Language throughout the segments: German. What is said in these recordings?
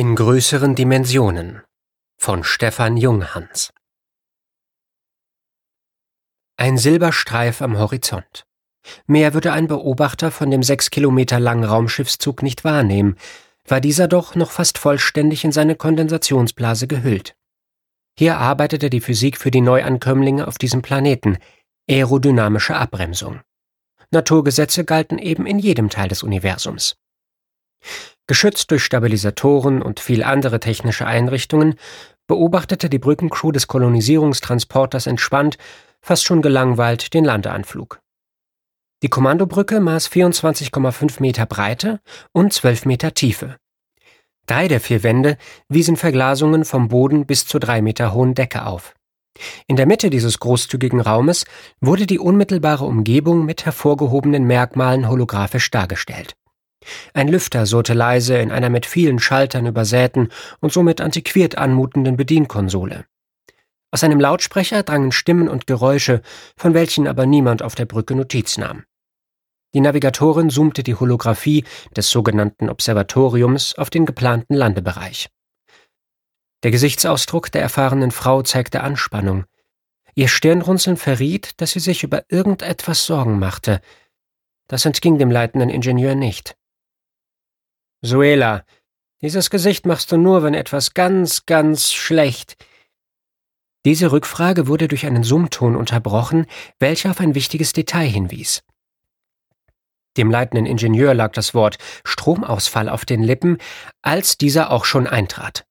In größeren Dimensionen von Stefan Junghans Ein Silberstreif am Horizont. Mehr würde ein Beobachter von dem sechs Kilometer langen Raumschiffszug nicht wahrnehmen, war dieser doch noch fast vollständig in seine Kondensationsblase gehüllt. Hier arbeitete die Physik für die Neuankömmlinge auf diesem Planeten, aerodynamische Abbremsung. Naturgesetze galten eben in jedem Teil des Universums. Geschützt durch Stabilisatoren und viel andere technische Einrichtungen, beobachtete die Brückencrew des Kolonisierungstransporters entspannt, fast schon gelangweilt, den Landeanflug. Die Kommandobrücke maß 24,5 Meter Breite und 12 Meter Tiefe. Drei der vier Wände wiesen Verglasungen vom Boden bis zur drei Meter hohen Decke auf. In der Mitte dieses großzügigen Raumes wurde die unmittelbare Umgebung mit hervorgehobenen Merkmalen holographisch dargestellt. Ein Lüfter surrte leise in einer mit vielen Schaltern übersäten und somit antiquiert anmutenden Bedienkonsole. Aus einem Lautsprecher drangen Stimmen und Geräusche, von welchen aber niemand auf der Brücke Notiz nahm. Die Navigatorin zoomte die Holographie des sogenannten Observatoriums auf den geplanten Landebereich. Der Gesichtsausdruck der erfahrenen Frau zeigte Anspannung. Ihr Stirnrunzeln verriet, dass sie sich über irgendetwas Sorgen machte. Das entging dem leitenden Ingenieur nicht. Suela, dieses Gesicht machst du nur, wenn etwas ganz, ganz schlecht. Diese Rückfrage wurde durch einen Summton unterbrochen, welcher auf ein wichtiges Detail hinwies. Dem leitenden Ingenieur lag das Wort Stromausfall auf den Lippen, als dieser auch schon eintrat.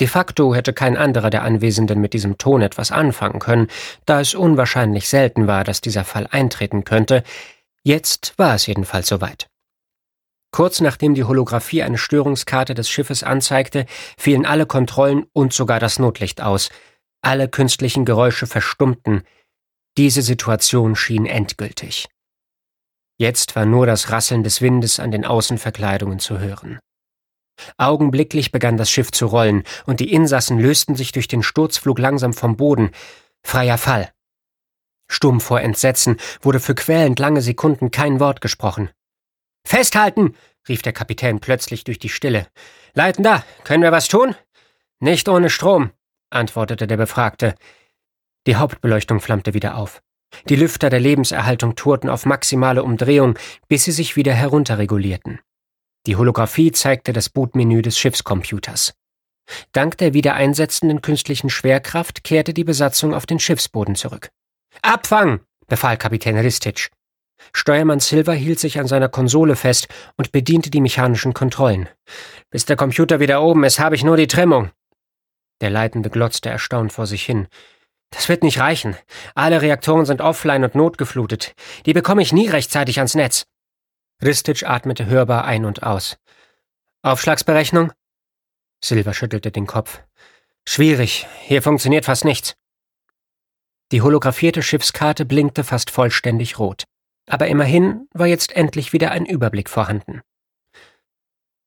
De facto hätte kein anderer der Anwesenden mit diesem Ton etwas anfangen können, da es unwahrscheinlich selten war, dass dieser Fall eintreten könnte. Jetzt war es jedenfalls soweit. Kurz nachdem die Holographie eine Störungskarte des Schiffes anzeigte, fielen alle Kontrollen und sogar das Notlicht aus. Alle künstlichen Geräusche verstummten. Diese Situation schien endgültig. Jetzt war nur das Rasseln des Windes an den Außenverkleidungen zu hören. Augenblicklich begann das Schiff zu rollen, und die Insassen lösten sich durch den Sturzflug langsam vom Boden. Freier Fall. Stumm vor Entsetzen wurde für quälend lange Sekunden kein Wort gesprochen. Festhalten! rief der Kapitän plötzlich durch die Stille. Leitender, können wir was tun? Nicht ohne Strom, antwortete der Befragte. Die Hauptbeleuchtung flammte wieder auf. Die Lüfter der Lebenserhaltung tourten auf maximale Umdrehung, bis sie sich wieder herunterregulierten. Die Holographie zeigte das Bootmenü des Schiffscomputers. Dank der wieder einsetzenden künstlichen Schwerkraft kehrte die Besatzung auf den Schiffsboden zurück. Abfang! befahl Kapitän Ristich. Steuermann Silver hielt sich an seiner Konsole fest und bediente die mechanischen Kontrollen. Bis der Computer wieder oben ist, habe ich nur die Trimmung. Der Leitende glotzte erstaunt vor sich hin. Das wird nicht reichen. Alle Reaktoren sind offline und notgeflutet. Die bekomme ich nie rechtzeitig ans Netz. Ristich atmete hörbar ein und aus. Aufschlagsberechnung? Silver schüttelte den Kopf. Schwierig. Hier funktioniert fast nichts. Die holographierte Schiffskarte blinkte fast vollständig rot aber immerhin war jetzt endlich wieder ein Überblick vorhanden.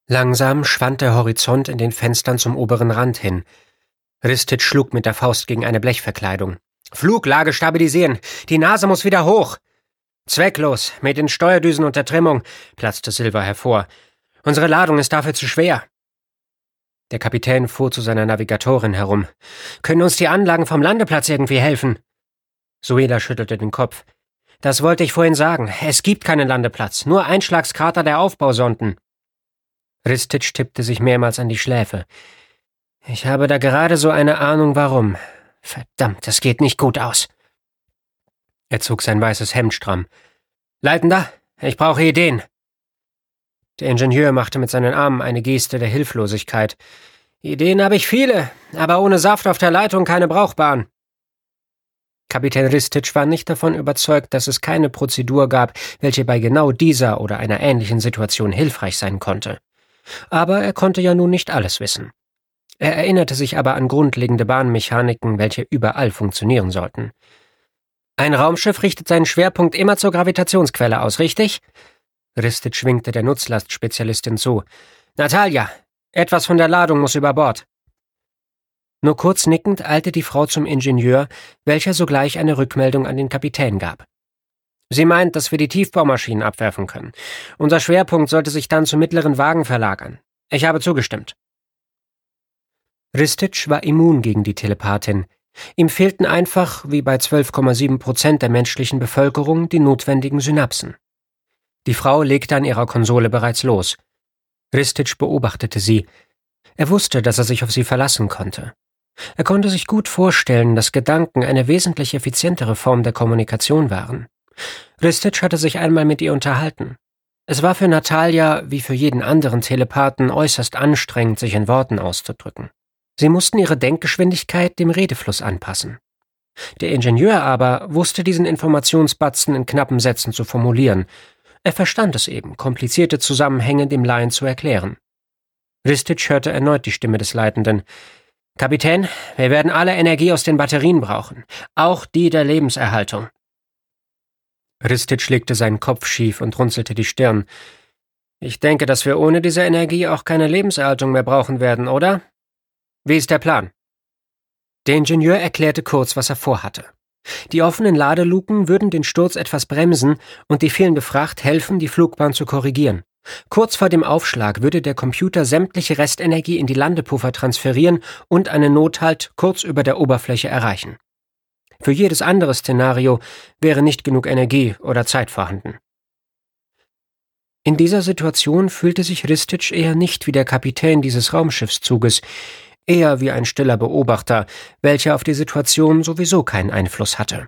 Langsam schwand der Horizont in den Fenstern zum oberen Rand hin. Ristit schlug mit der Faust gegen eine Blechverkleidung. Fluglage stabilisieren. Die Nase muss wieder hoch. Zwecklos, mit den Steuerdüsen und der Trimmung, platzte Silver hervor. Unsere Ladung ist dafür zu schwer. Der Kapitän fuhr zu seiner Navigatorin herum. Können uns die Anlagen vom Landeplatz irgendwie helfen? Sueda schüttelte den Kopf. Das wollte ich vorhin sagen. Es gibt keinen Landeplatz, nur Einschlagskrater der Aufbausonden. Ristich tippte sich mehrmals an die Schläfe. Ich habe da gerade so eine Ahnung, warum. Verdammt, das geht nicht gut aus. Er zog sein weißes Hemd stramm. Leitender, ich brauche Ideen. Der Ingenieur machte mit seinen Armen eine Geste der Hilflosigkeit. Ideen habe ich viele, aber ohne Saft auf der Leitung keine brauchbaren. Kapitän Ristic war nicht davon überzeugt, dass es keine Prozedur gab, welche bei genau dieser oder einer ähnlichen Situation hilfreich sein konnte. Aber er konnte ja nun nicht alles wissen. Er erinnerte sich aber an grundlegende Bahnmechaniken, welche überall funktionieren sollten. Ein Raumschiff richtet seinen Schwerpunkt immer zur Gravitationsquelle aus, richtig? Ristic schwingte der Nutzlastspezialistin zu. Natalia, etwas von der Ladung muss über Bord. Nur kurz nickend eilte die Frau zum Ingenieur, welcher sogleich eine Rückmeldung an den Kapitän gab. Sie meint, dass wir die Tiefbaumaschinen abwerfen können. Unser Schwerpunkt sollte sich dann zu mittleren Wagen verlagern. Ich habe zugestimmt. Ristic war immun gegen die Telepathin. Ihm fehlten einfach, wie bei 12,7 Prozent der menschlichen Bevölkerung, die notwendigen Synapsen. Die Frau legte an ihrer Konsole bereits los. Ristic beobachtete sie. Er wusste, dass er sich auf sie verlassen konnte. Er konnte sich gut vorstellen, dass Gedanken eine wesentlich effizientere Form der Kommunikation waren. Ristic hatte sich einmal mit ihr unterhalten. Es war für Natalia wie für jeden anderen Telepathen äußerst anstrengend, sich in Worten auszudrücken. Sie mussten ihre Denkgeschwindigkeit dem Redefluss anpassen. Der Ingenieur aber wusste diesen Informationsbatzen in knappen Sätzen zu formulieren. Er verstand es eben, komplizierte Zusammenhänge dem Laien zu erklären. Ristic hörte erneut die Stimme des Leitenden. Kapitän, wir werden alle Energie aus den Batterien brauchen, auch die der Lebenserhaltung. Ristic legte seinen Kopf schief und runzelte die Stirn. Ich denke, dass wir ohne diese Energie auch keine Lebenserhaltung mehr brauchen werden, oder? Wie ist der Plan? Der Ingenieur erklärte kurz, was er vorhatte. Die offenen Ladeluken würden den Sturz etwas bremsen und die fehlende Fracht helfen, die Flugbahn zu korrigieren. Kurz vor dem Aufschlag würde der Computer sämtliche Restenergie in die Landepuffer transferieren und einen Nothalt kurz über der Oberfläche erreichen. Für jedes andere Szenario wäre nicht genug Energie oder Zeit vorhanden. In dieser Situation fühlte sich Ristic eher nicht wie der Kapitän dieses Raumschiffszuges, eher wie ein stiller Beobachter, welcher auf die Situation sowieso keinen Einfluss hatte.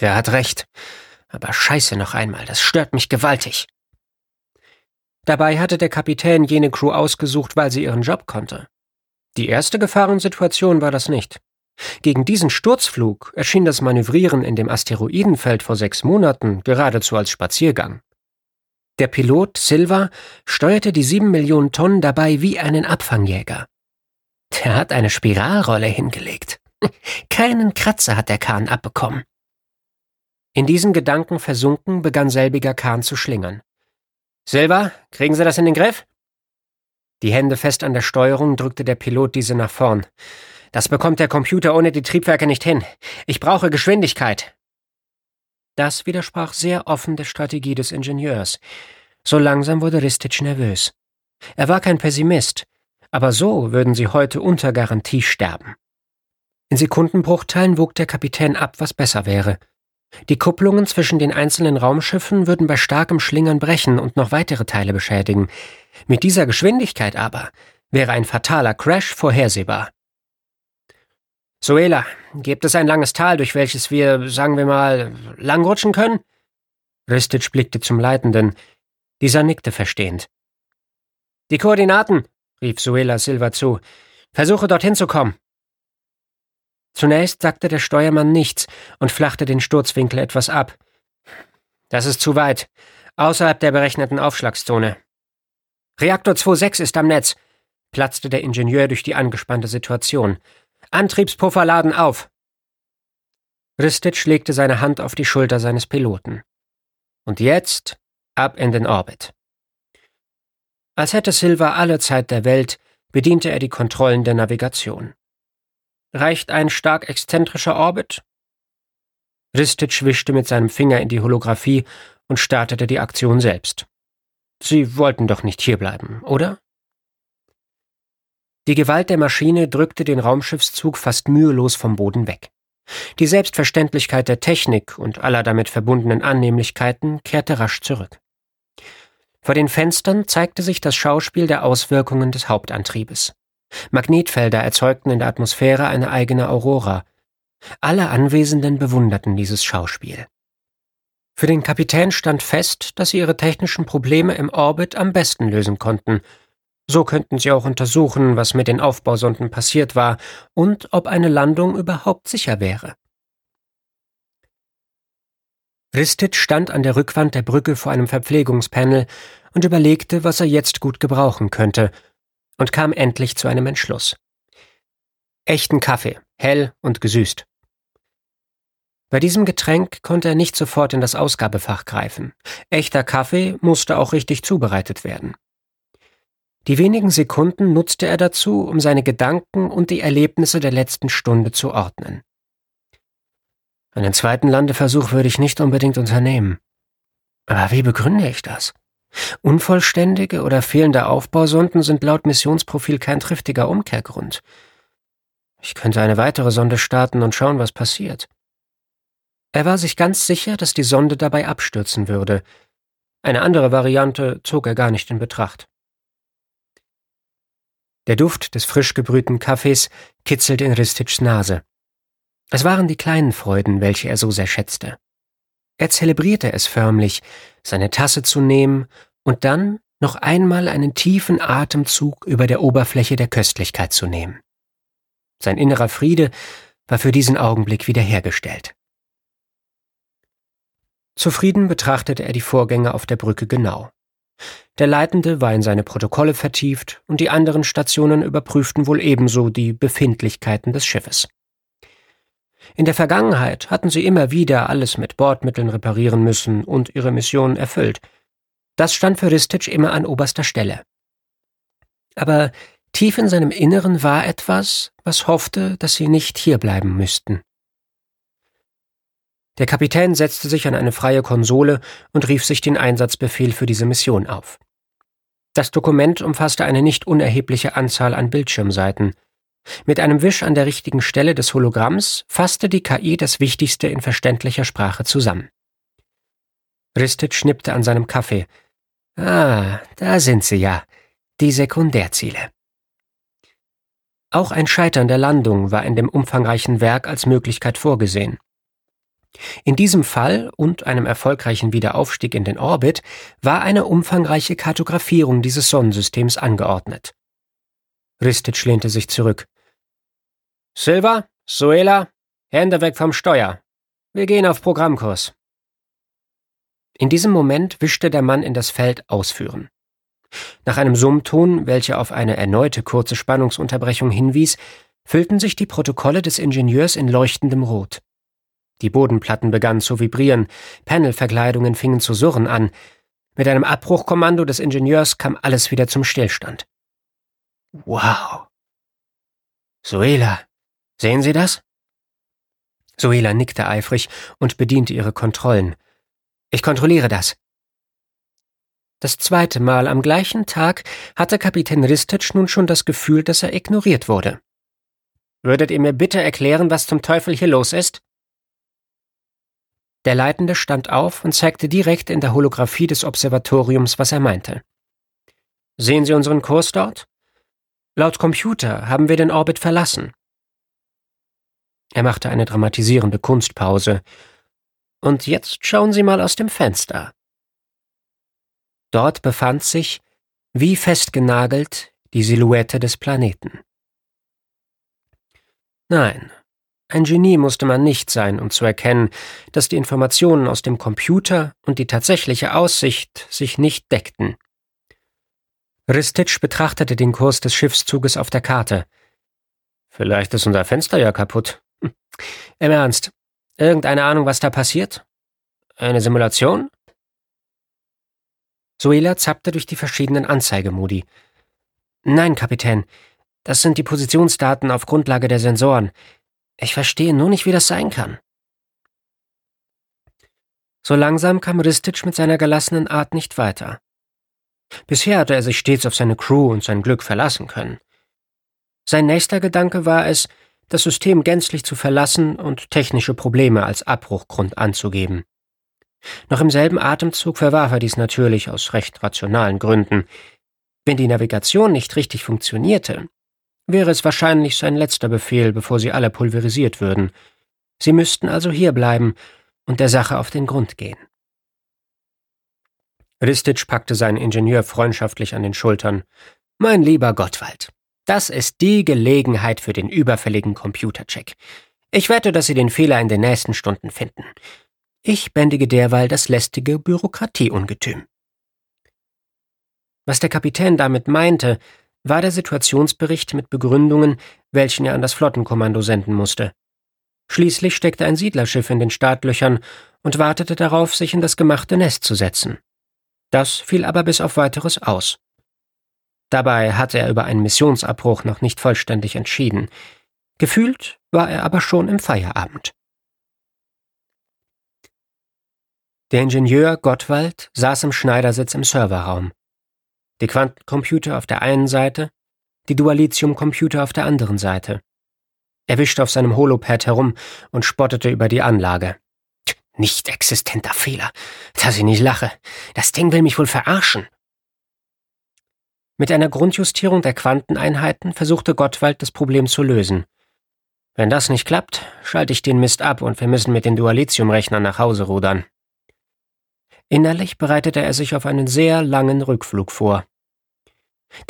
Der hat recht. Aber scheiße noch einmal, das stört mich gewaltig. Dabei hatte der Kapitän jene Crew ausgesucht, weil sie ihren Job konnte. Die erste Gefahrensituation war das nicht. Gegen diesen Sturzflug erschien das Manövrieren in dem Asteroidenfeld vor sechs Monaten geradezu als Spaziergang. Der Pilot Silva steuerte die sieben Millionen Tonnen dabei wie einen Abfangjäger. Der hat eine Spiralrolle hingelegt. Keinen Kratzer hat der Kahn abbekommen. In diesen Gedanken versunken begann selbiger Kahn zu schlingern. Silva, kriegen Sie das in den Griff? Die Hände fest an der Steuerung drückte der Pilot diese nach vorn. Das bekommt der Computer ohne die Triebwerke nicht hin. Ich brauche Geschwindigkeit. Das widersprach sehr offen der Strategie des Ingenieurs. So langsam wurde Ristic nervös. Er war kein Pessimist, aber so würden sie heute unter Garantie sterben. In Sekundenbruchteilen wog der Kapitän ab, was besser wäre. Die Kupplungen zwischen den einzelnen Raumschiffen würden bei starkem Schlingern brechen und noch weitere Teile beschädigen. Mit dieser Geschwindigkeit aber wäre ein fataler Crash vorhersehbar. Suela, gibt es ein langes Tal, durch welches wir, sagen wir mal, langrutschen können? Ristic blickte zum Leitenden. Dieser nickte verstehend. Die Koordinaten, rief Suela Silva zu. Versuche dorthin zu kommen. Zunächst sagte der Steuermann nichts und flachte den Sturzwinkel etwas ab. Das ist zu weit, außerhalb der berechneten Aufschlagszone. Reaktor 2.6 ist am Netz, platzte der Ingenieur durch die angespannte Situation. Antriebspuffer laden auf. Ristic legte seine Hand auf die Schulter seines Piloten. Und jetzt ab in den Orbit. Als hätte Silva alle Zeit der Welt, bediente er die Kontrollen der Navigation. Reicht ein stark exzentrischer Orbit? Ristic wischte mit seinem Finger in die Holographie und startete die Aktion selbst. Sie wollten doch nicht hierbleiben, oder? Die Gewalt der Maschine drückte den Raumschiffszug fast mühelos vom Boden weg. Die Selbstverständlichkeit der Technik und aller damit verbundenen Annehmlichkeiten kehrte rasch zurück. Vor den Fenstern zeigte sich das Schauspiel der Auswirkungen des Hauptantriebes. Magnetfelder erzeugten in der Atmosphäre eine eigene Aurora. Alle Anwesenden bewunderten dieses Schauspiel. Für den Kapitän stand fest, dass sie ihre technischen Probleme im Orbit am besten lösen konnten so könnten sie auch untersuchen, was mit den Aufbausonden passiert war und ob eine Landung überhaupt sicher wäre. Ristit stand an der Rückwand der Brücke vor einem Verpflegungspanel und überlegte, was er jetzt gut gebrauchen könnte, und kam endlich zu einem Entschluss. Echten Kaffee, hell und gesüßt. Bei diesem Getränk konnte er nicht sofort in das Ausgabefach greifen. Echter Kaffee musste auch richtig zubereitet werden. Die wenigen Sekunden nutzte er dazu, um seine Gedanken und die Erlebnisse der letzten Stunde zu ordnen. Einen zweiten Landeversuch würde ich nicht unbedingt unternehmen. Aber wie begründe ich das? Unvollständige oder fehlende Aufbausonden sind laut Missionsprofil kein triftiger Umkehrgrund. Ich könnte eine weitere Sonde starten und schauen, was passiert. Er war sich ganz sicher, dass die Sonde dabei abstürzen würde. Eine andere Variante zog er gar nicht in Betracht. Der Duft des frisch gebrühten Kaffees kitzelte in Ristitschs Nase. Es waren die kleinen Freuden, welche er so sehr schätzte. Er zelebrierte es förmlich, seine Tasse zu nehmen und dann noch einmal einen tiefen Atemzug über der Oberfläche der Köstlichkeit zu nehmen. Sein innerer Friede war für diesen Augenblick wiederhergestellt. Zufrieden betrachtete er die Vorgänge auf der Brücke genau. Der Leitende war in seine Protokolle vertieft und die anderen Stationen überprüften wohl ebenso die Befindlichkeiten des Schiffes. In der Vergangenheit hatten sie immer wieder alles mit Bordmitteln reparieren müssen und ihre Mission erfüllt. Das stand für Ristich immer an oberster Stelle. Aber tief in seinem Inneren war etwas, was hoffte, dass sie nicht hierbleiben müssten. Der Kapitän setzte sich an eine freie Konsole und rief sich den Einsatzbefehl für diese Mission auf. Das Dokument umfasste eine nicht unerhebliche Anzahl an Bildschirmseiten. Mit einem Wisch an der richtigen Stelle des Hologramms fasste die KI das Wichtigste in verständlicher Sprache zusammen. Ristic schnippte an seinem Kaffee. Ah, da sind sie ja, die Sekundärziele. Auch ein Scheitern der Landung war in dem umfangreichen Werk als Möglichkeit vorgesehen. In diesem Fall und einem erfolgreichen Wiederaufstieg in den Orbit war eine umfangreiche Kartografierung dieses Sonnensystems angeordnet. Ristic lehnte sich zurück. Silva, Suela, Hände weg vom Steuer. Wir gehen auf Programmkurs. In diesem Moment wischte der Mann in das Feld Ausführen. Nach einem Summton, welcher auf eine erneute kurze Spannungsunterbrechung hinwies, füllten sich die Protokolle des Ingenieurs in leuchtendem Rot. Die Bodenplatten begannen zu vibrieren, Panelverkleidungen fingen zu surren an. Mit einem Abbruchkommando des Ingenieurs kam alles wieder zum Stillstand. Wow. Suela, sehen Sie das? Suela nickte eifrig und bediente ihre Kontrollen. Ich kontrolliere das. Das zweite Mal am gleichen Tag hatte Kapitän Ristic nun schon das Gefühl, dass er ignoriert wurde. Würdet ihr mir bitte erklären, was zum Teufel hier los ist? Der Leitende stand auf und zeigte direkt in der Holographie des Observatoriums, was er meinte. Sehen Sie unseren Kurs dort? Laut Computer haben wir den Orbit verlassen. Er machte eine dramatisierende Kunstpause. Und jetzt schauen Sie mal aus dem Fenster. Dort befand sich, wie festgenagelt, die Silhouette des Planeten. Nein, ein Genie musste man nicht sein, um zu erkennen, dass die Informationen aus dem Computer und die tatsächliche Aussicht sich nicht deckten. Ristitsch betrachtete den Kurs des Schiffszuges auf der Karte. Vielleicht ist unser Fenster ja kaputt. Hm. Im Ernst, irgendeine Ahnung, was da passiert? Eine Simulation? Suela zappte durch die verschiedenen Anzeigemodi. Nein, Kapitän, das sind die Positionsdaten auf Grundlage der Sensoren. Ich verstehe nur nicht, wie das sein kann. So langsam kam Ristic mit seiner gelassenen Art nicht weiter. Bisher hatte er sich stets auf seine Crew und sein Glück verlassen können. Sein nächster Gedanke war es, das System gänzlich zu verlassen und technische Probleme als Abbruchgrund anzugeben. Noch im selben Atemzug verwarf er dies natürlich aus recht rationalen Gründen. Wenn die Navigation nicht richtig funktionierte, wäre es wahrscheinlich sein letzter Befehl, bevor sie alle pulverisiert würden. Sie müssten also hierbleiben und der Sache auf den Grund gehen. Ristich packte seinen Ingenieur freundschaftlich an den Schultern. Mein lieber Gottwald, das ist die Gelegenheit für den überfälligen Computercheck. Ich wette, dass Sie den Fehler in den nächsten Stunden finden. Ich bändige derweil das lästige Bürokratieungetüm. Was der Kapitän damit meinte, war der Situationsbericht mit Begründungen, welchen er an das Flottenkommando senden musste. Schließlich steckte ein Siedlerschiff in den Startlöchern und wartete darauf, sich in das gemachte Nest zu setzen. Das fiel aber bis auf weiteres aus. Dabei hatte er über einen Missionsabbruch noch nicht vollständig entschieden. Gefühlt war er aber schon im Feierabend. Der Ingenieur Gottwald saß im Schneidersitz im Serverraum. Die Quantencomputer auf der einen Seite, die Dualitium-Computer auf der anderen Seite. Er wischte auf seinem Holopad herum und spottete über die Anlage. Nicht existenter Fehler. Dass ich nicht lache. Das Ding will mich wohl verarschen. Mit einer Grundjustierung der Quanteneinheiten versuchte Gottwald das Problem zu lösen. Wenn das nicht klappt, schalte ich den Mist ab und wir müssen mit den Dualitium-Rechnern nach Hause rudern. Innerlich bereitete er sich auf einen sehr langen Rückflug vor.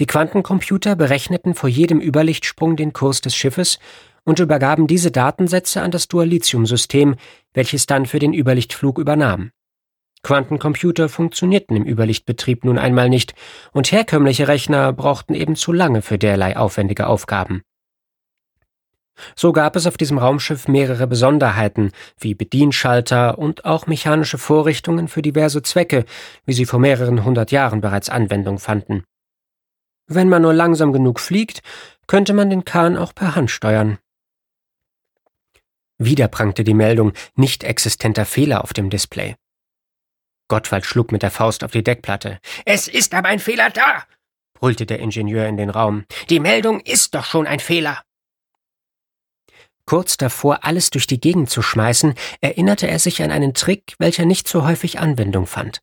Die Quantencomputer berechneten vor jedem Überlichtsprung den Kurs des Schiffes und übergaben diese Datensätze an das Dualitium-System, welches dann für den Überlichtflug übernahm. Quantencomputer funktionierten im Überlichtbetrieb nun einmal nicht, und herkömmliche Rechner brauchten eben zu lange für derlei aufwendige Aufgaben. So gab es auf diesem Raumschiff mehrere Besonderheiten, wie Bedienschalter und auch mechanische Vorrichtungen für diverse Zwecke, wie sie vor mehreren hundert Jahren bereits Anwendung fanden. Wenn man nur langsam genug fliegt, könnte man den Kahn auch per Hand steuern. Wieder prangte die Meldung nicht existenter Fehler auf dem Display. Gottwald schlug mit der Faust auf die Deckplatte. Es ist aber ein Fehler da, brüllte der Ingenieur in den Raum. Die Meldung ist doch schon ein Fehler. Kurz davor, alles durch die Gegend zu schmeißen, erinnerte er sich an einen Trick, welcher nicht so häufig Anwendung fand.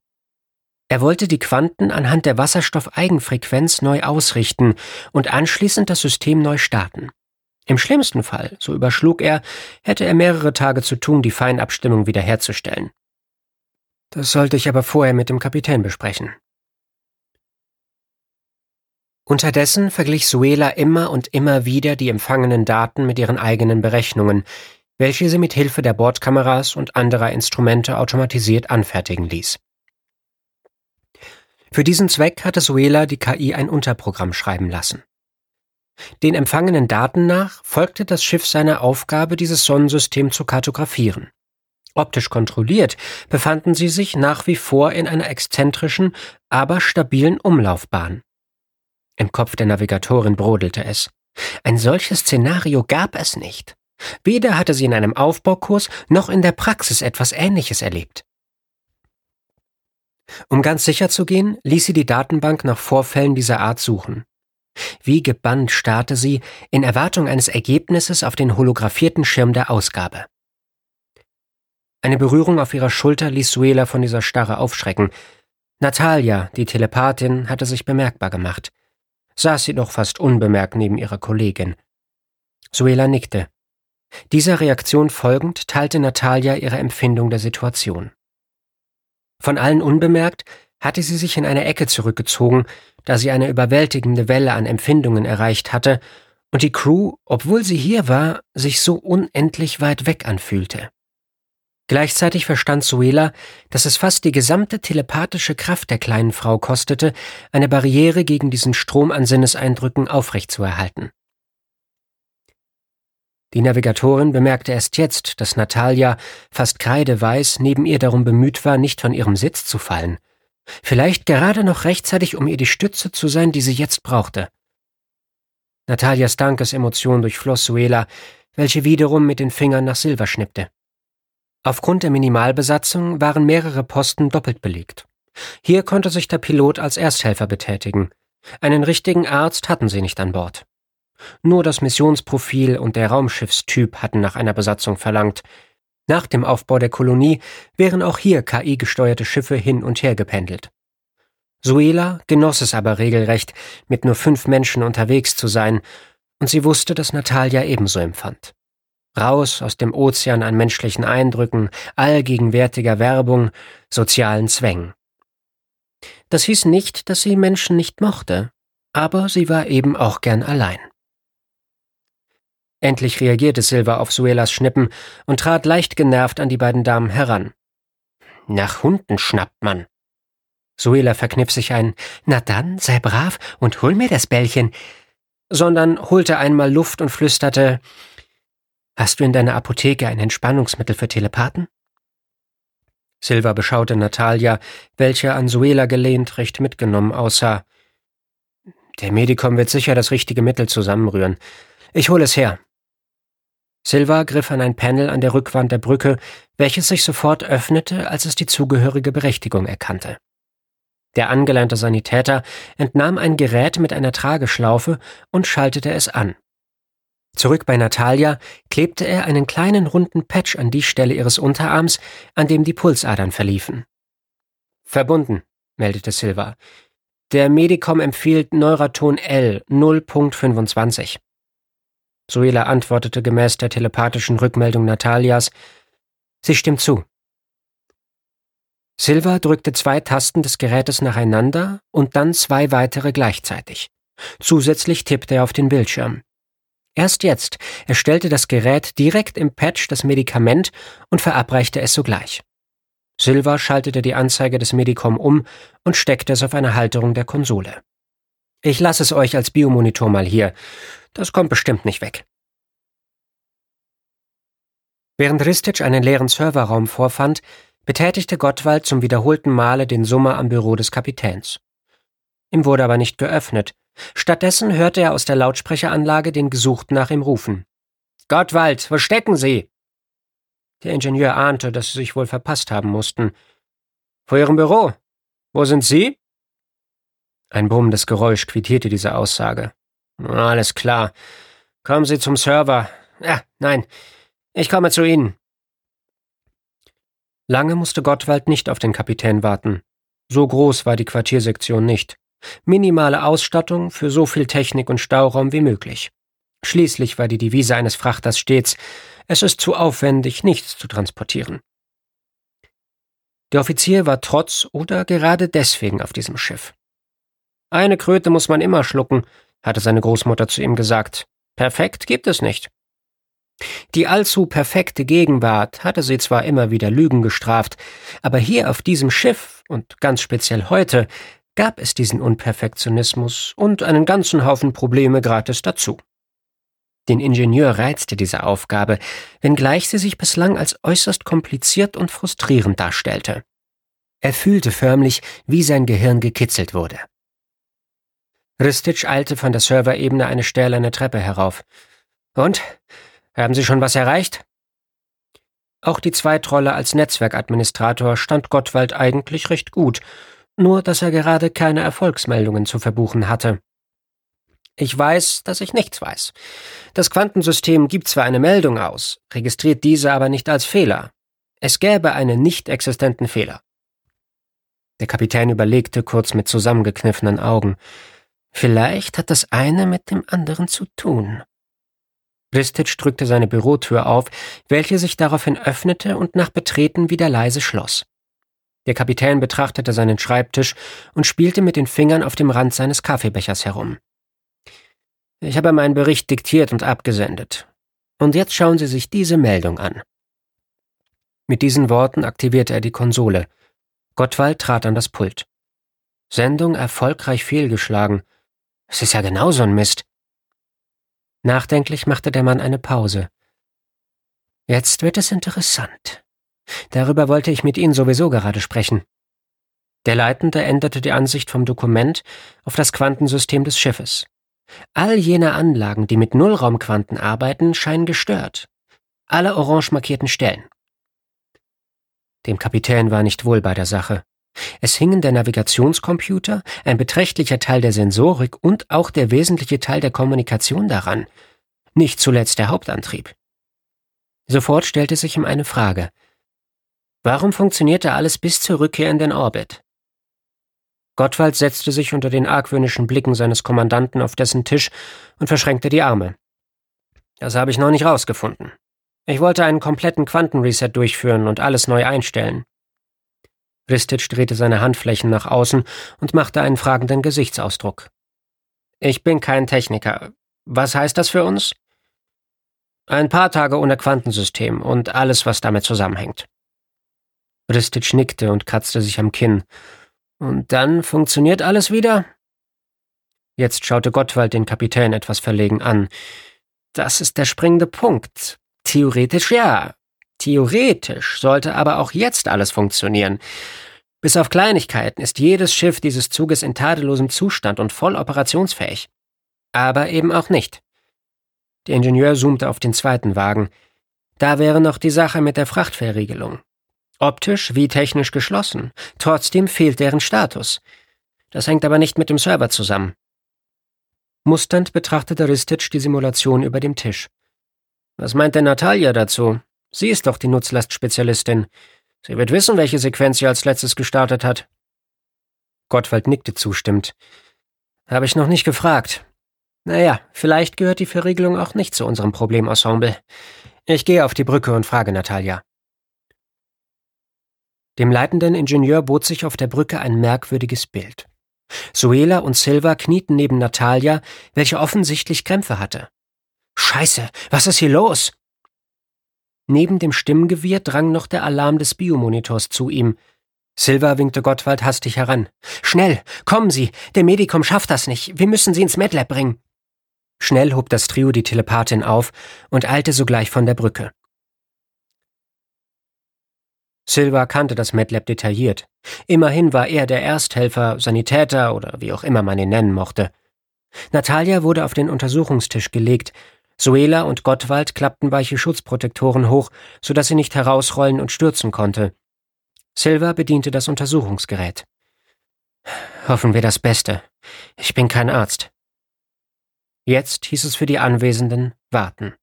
Er wollte die Quanten anhand der Wasserstoffeigenfrequenz neu ausrichten und anschließend das System neu starten. Im schlimmsten Fall, so überschlug er, hätte er mehrere Tage zu tun, die Feinabstimmung wiederherzustellen. Das sollte ich aber vorher mit dem Kapitän besprechen. Unterdessen verglich Suela immer und immer wieder die empfangenen Daten mit ihren eigenen Berechnungen, welche sie mit Hilfe der Bordkameras und anderer Instrumente automatisiert anfertigen ließ. Für diesen Zweck hatte Suela die KI ein Unterprogramm schreiben lassen. Den empfangenen Daten nach folgte das Schiff seiner Aufgabe, dieses Sonnensystem zu kartografieren. Optisch kontrolliert befanden sie sich nach wie vor in einer exzentrischen, aber stabilen Umlaufbahn. Im Kopf der Navigatorin brodelte es. Ein solches Szenario gab es nicht. Weder hatte sie in einem Aufbaukurs noch in der Praxis etwas Ähnliches erlebt. Um ganz sicher zu gehen, ließ sie die Datenbank nach Vorfällen dieser Art suchen. Wie gebannt starrte sie in Erwartung eines Ergebnisses auf den holographierten Schirm der Ausgabe. Eine Berührung auf ihrer Schulter ließ Suela von dieser Starre aufschrecken. Natalia, die Telepathin, hatte sich bemerkbar gemacht. Saß sie doch fast unbemerkt neben ihrer Kollegin. Suela nickte. Dieser Reaktion folgend teilte Natalia ihre Empfindung der Situation. Von allen unbemerkt hatte sie sich in eine Ecke zurückgezogen, da sie eine überwältigende Welle an Empfindungen erreicht hatte und die Crew, obwohl sie hier war, sich so unendlich weit weg anfühlte. Gleichzeitig verstand Suela, dass es fast die gesamte telepathische Kraft der kleinen Frau kostete, eine Barriere gegen diesen Strom an Sinneseindrücken aufrechtzuerhalten. Die Navigatorin bemerkte erst jetzt, dass Natalia, fast kreideweiß, neben ihr darum bemüht war, nicht von ihrem Sitz zu fallen. Vielleicht gerade noch rechtzeitig, um ihr die Stütze zu sein, die sie jetzt brauchte. Natalias Dankesemotion durchfloss Suela, welche wiederum mit den Fingern nach Silver schnippte. Aufgrund der Minimalbesatzung waren mehrere Posten doppelt belegt. Hier konnte sich der Pilot als Ersthelfer betätigen. Einen richtigen Arzt hatten sie nicht an Bord. Nur das Missionsprofil und der Raumschiffstyp hatten nach einer Besatzung verlangt. Nach dem Aufbau der Kolonie wären auch hier KI-gesteuerte Schiffe hin und her gependelt. Suela genoss es aber regelrecht, mit nur fünf Menschen unterwegs zu sein, und sie wusste, dass Natalia ebenso empfand. Raus aus dem Ozean an menschlichen Eindrücken, allgegenwärtiger Werbung, sozialen Zwängen. Das hieß nicht, dass sie Menschen nicht mochte, aber sie war eben auch gern allein. Endlich reagierte Silva auf Suelas Schnippen und trat leicht genervt an die beiden Damen heran. Nach Hunden schnappt man. Suela verkniff sich ein Na dann, sei brav und hol mir das Bällchen, sondern holte einmal Luft und flüsterte Hast du in deiner Apotheke ein Entspannungsmittel für Telepathen? Silva beschaute Natalia, welche an Suela gelehnt recht mitgenommen aussah. Der Medikum wird sicher das richtige Mittel zusammenrühren. Ich hole es her. Silva griff an ein Panel an der Rückwand der Brücke, welches sich sofort öffnete, als es die zugehörige Berechtigung erkannte. Der angelernte Sanitäter entnahm ein Gerät mit einer Trageschlaufe und schaltete es an. Zurück bei Natalia klebte er einen kleinen runden Patch an die Stelle ihres Unterarms, an dem die Pulsadern verliefen. Verbunden, meldete Silva. Der Medicom empfiehlt Neuraton L 0.25. Suela antwortete gemäß der telepathischen Rückmeldung Natalias. Sie stimmt zu. Silva drückte zwei Tasten des Gerätes nacheinander und dann zwei weitere gleichzeitig. Zusätzlich tippte er auf den Bildschirm. Erst jetzt erstellte das Gerät direkt im Patch das Medikament und verabreichte es sogleich. Silva schaltete die Anzeige des Medicom um und steckte es auf eine Halterung der Konsole. Ich lasse es euch als Biomonitor mal hier. Das kommt bestimmt nicht weg. Während Ristic einen leeren Serverraum vorfand, betätigte Gottwald zum wiederholten Male den Summer am Büro des Kapitäns. Ihm wurde aber nicht geöffnet. Stattdessen hörte er aus der Lautsprecheranlage den Gesuchten nach ihm rufen. Gottwald, wo stecken Sie? Der Ingenieur ahnte, dass sie sich wohl verpasst haben mussten. Vor Ihrem Büro. Wo sind Sie? Ein brummendes Geräusch quittierte diese Aussage. Alles klar. Kommen Sie zum Server. Ja, nein. Ich komme zu Ihnen. Lange musste Gottwald nicht auf den Kapitän warten. So groß war die Quartiersektion nicht. Minimale Ausstattung für so viel Technik und Stauraum wie möglich. Schließlich war die Devise eines Frachters stets, es ist zu aufwendig, nichts zu transportieren. Der Offizier war trotz oder gerade deswegen auf diesem Schiff. Eine Kröte muss man immer schlucken, hatte seine Großmutter zu ihm gesagt. Perfekt gibt es nicht. Die allzu perfekte Gegenwart hatte sie zwar immer wieder Lügen gestraft, aber hier auf diesem Schiff und ganz speziell heute gab es diesen Unperfektionismus und einen ganzen Haufen Probleme gratis dazu. Den Ingenieur reizte diese Aufgabe, wenngleich sie sich bislang als äußerst kompliziert und frustrierend darstellte. Er fühlte förmlich, wie sein Gehirn gekitzelt wurde. Ristic eilte von der Serverebene eine stählerne Treppe herauf. Und? Haben Sie schon was erreicht? Auch die Zweitrolle als Netzwerkadministrator stand Gottwald eigentlich recht gut, nur dass er gerade keine Erfolgsmeldungen zu verbuchen hatte. Ich weiß, dass ich nichts weiß. Das Quantensystem gibt zwar eine Meldung aus, registriert diese aber nicht als Fehler. Es gäbe einen nicht existenten Fehler. Der Kapitän überlegte kurz mit zusammengekniffenen Augen. Vielleicht hat das eine mit dem anderen zu tun. Ristic drückte seine Bürotür auf, welche sich daraufhin öffnete und nach Betreten wieder leise schloss. Der Kapitän betrachtete seinen Schreibtisch und spielte mit den Fingern auf dem Rand seines Kaffeebechers herum. Ich habe meinen Bericht diktiert und abgesendet. Und jetzt schauen Sie sich diese Meldung an. Mit diesen Worten aktivierte er die Konsole. Gottwald trat an das Pult. Sendung erfolgreich fehlgeschlagen. Es ist ja genauso ein Mist. Nachdenklich machte der Mann eine Pause. Jetzt wird es interessant. Darüber wollte ich mit Ihnen sowieso gerade sprechen. Der Leitende änderte die Ansicht vom Dokument auf das Quantensystem des Schiffes. All jene Anlagen, die mit Nullraumquanten arbeiten, scheinen gestört. Alle orange markierten Stellen. Dem Kapitän war nicht wohl bei der Sache. Es hingen der Navigationscomputer, ein beträchtlicher Teil der Sensorik und auch der wesentliche Teil der Kommunikation daran. Nicht zuletzt der Hauptantrieb. Sofort stellte sich ihm eine Frage. Warum funktionierte alles bis zur Rückkehr in den Orbit? Gottwald setzte sich unter den argwöhnischen Blicken seines Kommandanten auf dessen Tisch und verschränkte die Arme. Das habe ich noch nicht rausgefunden. Ich wollte einen kompletten Quantenreset durchführen und alles neu einstellen. Ristic drehte seine Handflächen nach außen und machte einen fragenden Gesichtsausdruck. Ich bin kein Techniker. Was heißt das für uns? Ein paar Tage ohne Quantensystem und alles, was damit zusammenhängt. Ristic nickte und kratzte sich am Kinn. Und dann funktioniert alles wieder? Jetzt schaute Gottwald den Kapitän etwas verlegen an. Das ist der springende Punkt. Theoretisch ja. Theoretisch sollte aber auch jetzt alles funktionieren. Bis auf Kleinigkeiten ist jedes Schiff dieses Zuges in tadellosem Zustand und voll operationsfähig. Aber eben auch nicht. Der Ingenieur zoomte auf den zweiten Wagen. Da wäre noch die Sache mit der Frachtverriegelung. Optisch wie technisch geschlossen. Trotzdem fehlt deren Status. Das hängt aber nicht mit dem Server zusammen. Musternd betrachtete Ristic die Simulation über dem Tisch. Was meint denn Natalia dazu? Sie ist doch die Nutzlastspezialistin. Sie wird wissen, welche Sequenz sie als letztes gestartet hat. Gottwald nickte zustimmend. Habe ich noch nicht gefragt. Naja, vielleicht gehört die Verriegelung auch nicht zu unserem Problemensemble. Ich gehe auf die Brücke und frage Natalia. Dem leitenden Ingenieur bot sich auf der Brücke ein merkwürdiges Bild. Suela und Silva knieten neben Natalia, welche offensichtlich Krämpfe hatte. Scheiße, was ist hier los? Neben dem Stimmengewirr drang noch der Alarm des Biomonitors zu ihm. Silva winkte Gottwald hastig heran. Schnell, kommen Sie, der Medikum schafft das nicht, wir müssen Sie ins MedLab bringen. Schnell hob das Trio die Telepathin auf und eilte sogleich von der Brücke. Silva kannte das MedLab detailliert. Immerhin war er der Ersthelfer, Sanitäter oder wie auch immer man ihn nennen mochte. Natalia wurde auf den Untersuchungstisch gelegt. Suela und Gottwald klappten weiche Schutzprotektoren hoch, so dass sie nicht herausrollen und stürzen konnte. Silva bediente das Untersuchungsgerät. Hoffen wir das Beste. Ich bin kein Arzt. Jetzt hieß es für die Anwesenden warten.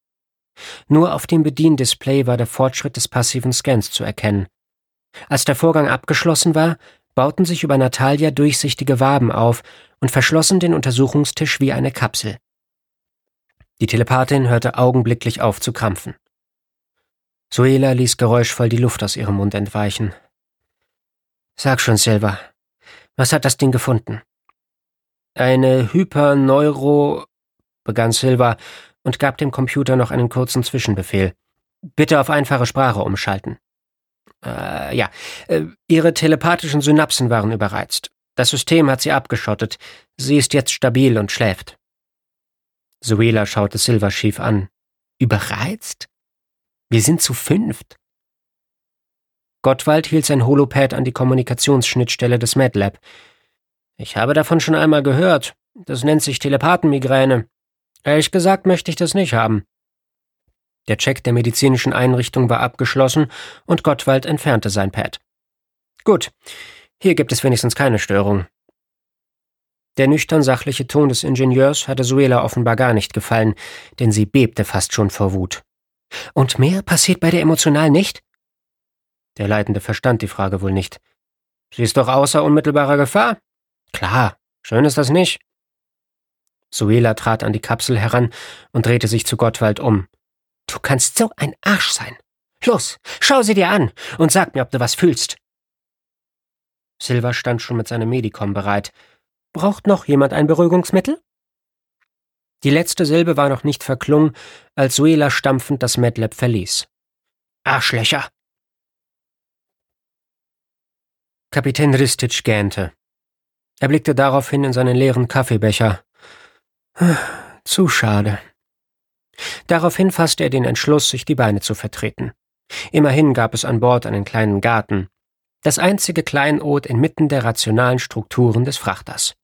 Nur auf dem Bediendisplay war der Fortschritt des passiven Scans zu erkennen. Als der Vorgang abgeschlossen war, bauten sich über Natalia durchsichtige Waben auf und verschlossen den Untersuchungstisch wie eine Kapsel. Die Telepathin hörte augenblicklich auf zu krampfen. Suela ließ geräuschvoll die Luft aus ihrem Mund entweichen. Sag schon, Silva, was hat das Ding gefunden? Eine Hyperneuro, begann Silva und gab dem Computer noch einen kurzen Zwischenbefehl. Bitte auf einfache Sprache umschalten. Äh, ja, äh, ihre telepathischen Synapsen waren überreizt. Das System hat sie abgeschottet. Sie ist jetzt stabil und schläft. Suela schaute Silva schief an. Überreizt? Wir sind zu fünft. Gottwald hielt sein Holopad an die Kommunikationsschnittstelle des MedLab. Ich habe davon schon einmal gehört. Das nennt sich Telepathenmigräne. Ehrlich gesagt möchte ich das nicht haben. Der Check der medizinischen Einrichtung war abgeschlossen und Gottwald entfernte sein Pad. Gut, hier gibt es wenigstens keine Störung. Der nüchtern sachliche Ton des Ingenieurs hatte Suela offenbar gar nicht gefallen, denn sie bebte fast schon vor Wut. Und mehr passiert bei der emotional nicht? Der Leitende verstand die Frage wohl nicht. Sie ist doch außer unmittelbarer Gefahr? Klar, schön ist das nicht. Suela trat an die Kapsel heran und drehte sich zu Gottwald um. Du kannst so ein Arsch sein. Los, schau sie dir an und sag mir, ob du was fühlst. Silva stand schon mit seinem Medikom bereit. Braucht noch jemand ein Beruhigungsmittel? Die letzte Silbe war noch nicht verklungen, als Suela stampfend das MedLab verließ. Arschlöcher! Kapitän Ristic gähnte. Er blickte daraufhin in seinen leeren Kaffeebecher. Zu schade. Daraufhin fasste er den Entschluss, sich die Beine zu vertreten. Immerhin gab es an Bord einen kleinen Garten, das einzige Kleinod inmitten der rationalen Strukturen des Frachters.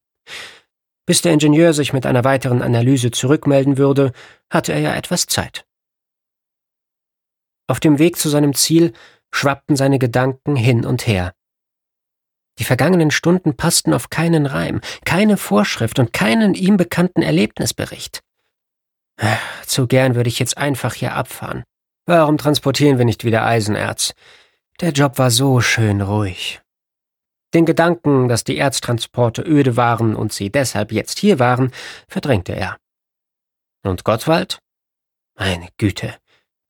Bis der Ingenieur sich mit einer weiteren Analyse zurückmelden würde, hatte er ja etwas Zeit. Auf dem Weg zu seinem Ziel schwappten seine Gedanken hin und her. Die vergangenen Stunden passten auf keinen Reim, keine Vorschrift und keinen ihm bekannten Erlebnisbericht. Zu gern würde ich jetzt einfach hier abfahren. Warum transportieren wir nicht wieder Eisenerz? Der Job war so schön ruhig. Den Gedanken, dass die Erztransporte öde waren und sie deshalb jetzt hier waren, verdrängte er. Und Gottwald? Meine Güte,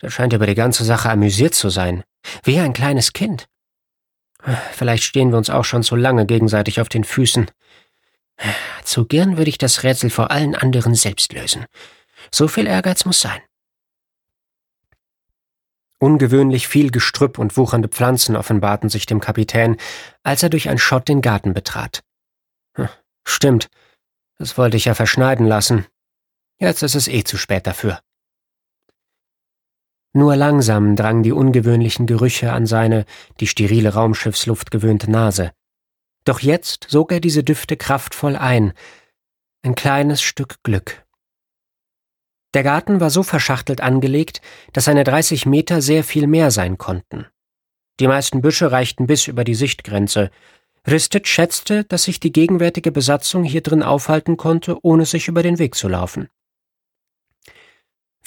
der scheint über die ganze Sache amüsiert zu sein, wie ein kleines Kind. Vielleicht stehen wir uns auch schon zu lange gegenseitig auf den Füßen. Zu gern würde ich das Rätsel vor allen anderen selbst lösen. So viel Ehrgeiz muss sein. Ungewöhnlich viel Gestrüpp und wuchernde Pflanzen offenbarten sich dem Kapitän, als er durch ein Schott den Garten betrat. Hm, stimmt, das wollte ich ja verschneiden lassen. Jetzt ist es eh zu spät dafür. Nur langsam drangen die ungewöhnlichen Gerüche an seine, die sterile Raumschiffsluft gewöhnte Nase. Doch jetzt sog er diese Düfte kraftvoll ein. Ein kleines Stück Glück. Der Garten war so verschachtelt angelegt, dass seine 30 Meter sehr viel mehr sein konnten. Die meisten Büsche reichten bis über die Sichtgrenze. Ristic schätzte, dass sich die gegenwärtige Besatzung hier drin aufhalten konnte, ohne sich über den Weg zu laufen.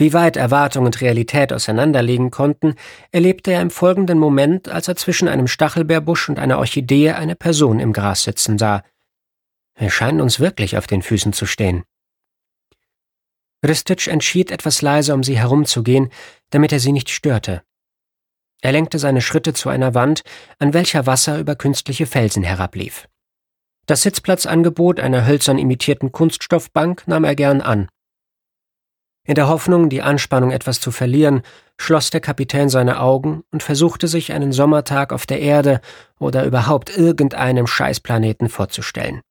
Wie weit Erwartung und Realität auseinanderliegen konnten, erlebte er im folgenden Moment, als er zwischen einem Stachelbeerbusch und einer Orchidee eine Person im Gras sitzen sah. Wir scheinen uns wirklich auf den Füßen zu stehen. Ristic entschied etwas leise um sie herumzugehen, damit er sie nicht störte. Er lenkte seine Schritte zu einer Wand, an welcher Wasser über künstliche Felsen herablief. Das Sitzplatzangebot einer hölzern imitierten Kunststoffbank nahm er gern an. In der Hoffnung, die Anspannung etwas zu verlieren, schloss der Kapitän seine Augen und versuchte sich einen Sommertag auf der Erde oder überhaupt irgendeinem Scheißplaneten vorzustellen.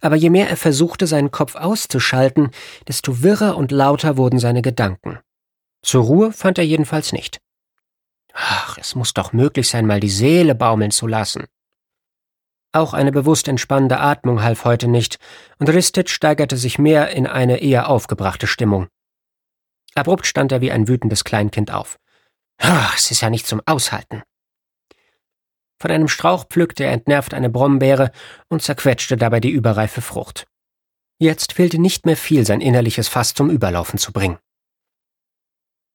Aber je mehr er versuchte, seinen Kopf auszuschalten, desto wirrer und lauter wurden seine Gedanken. Zur Ruhe fand er jedenfalls nicht. Ach, es muss doch möglich sein, mal die Seele baumeln zu lassen. Auch eine bewusst entspannende Atmung half heute nicht, und Ristic steigerte sich mehr in eine eher aufgebrachte Stimmung. Abrupt stand er wie ein wütendes Kleinkind auf. Ach, es ist ja nicht zum Aushalten. Von einem Strauch pflückte er entnervt eine Brombeere und zerquetschte dabei die überreife Frucht. Jetzt fehlte nicht mehr viel, sein innerliches Fass zum Überlaufen zu bringen.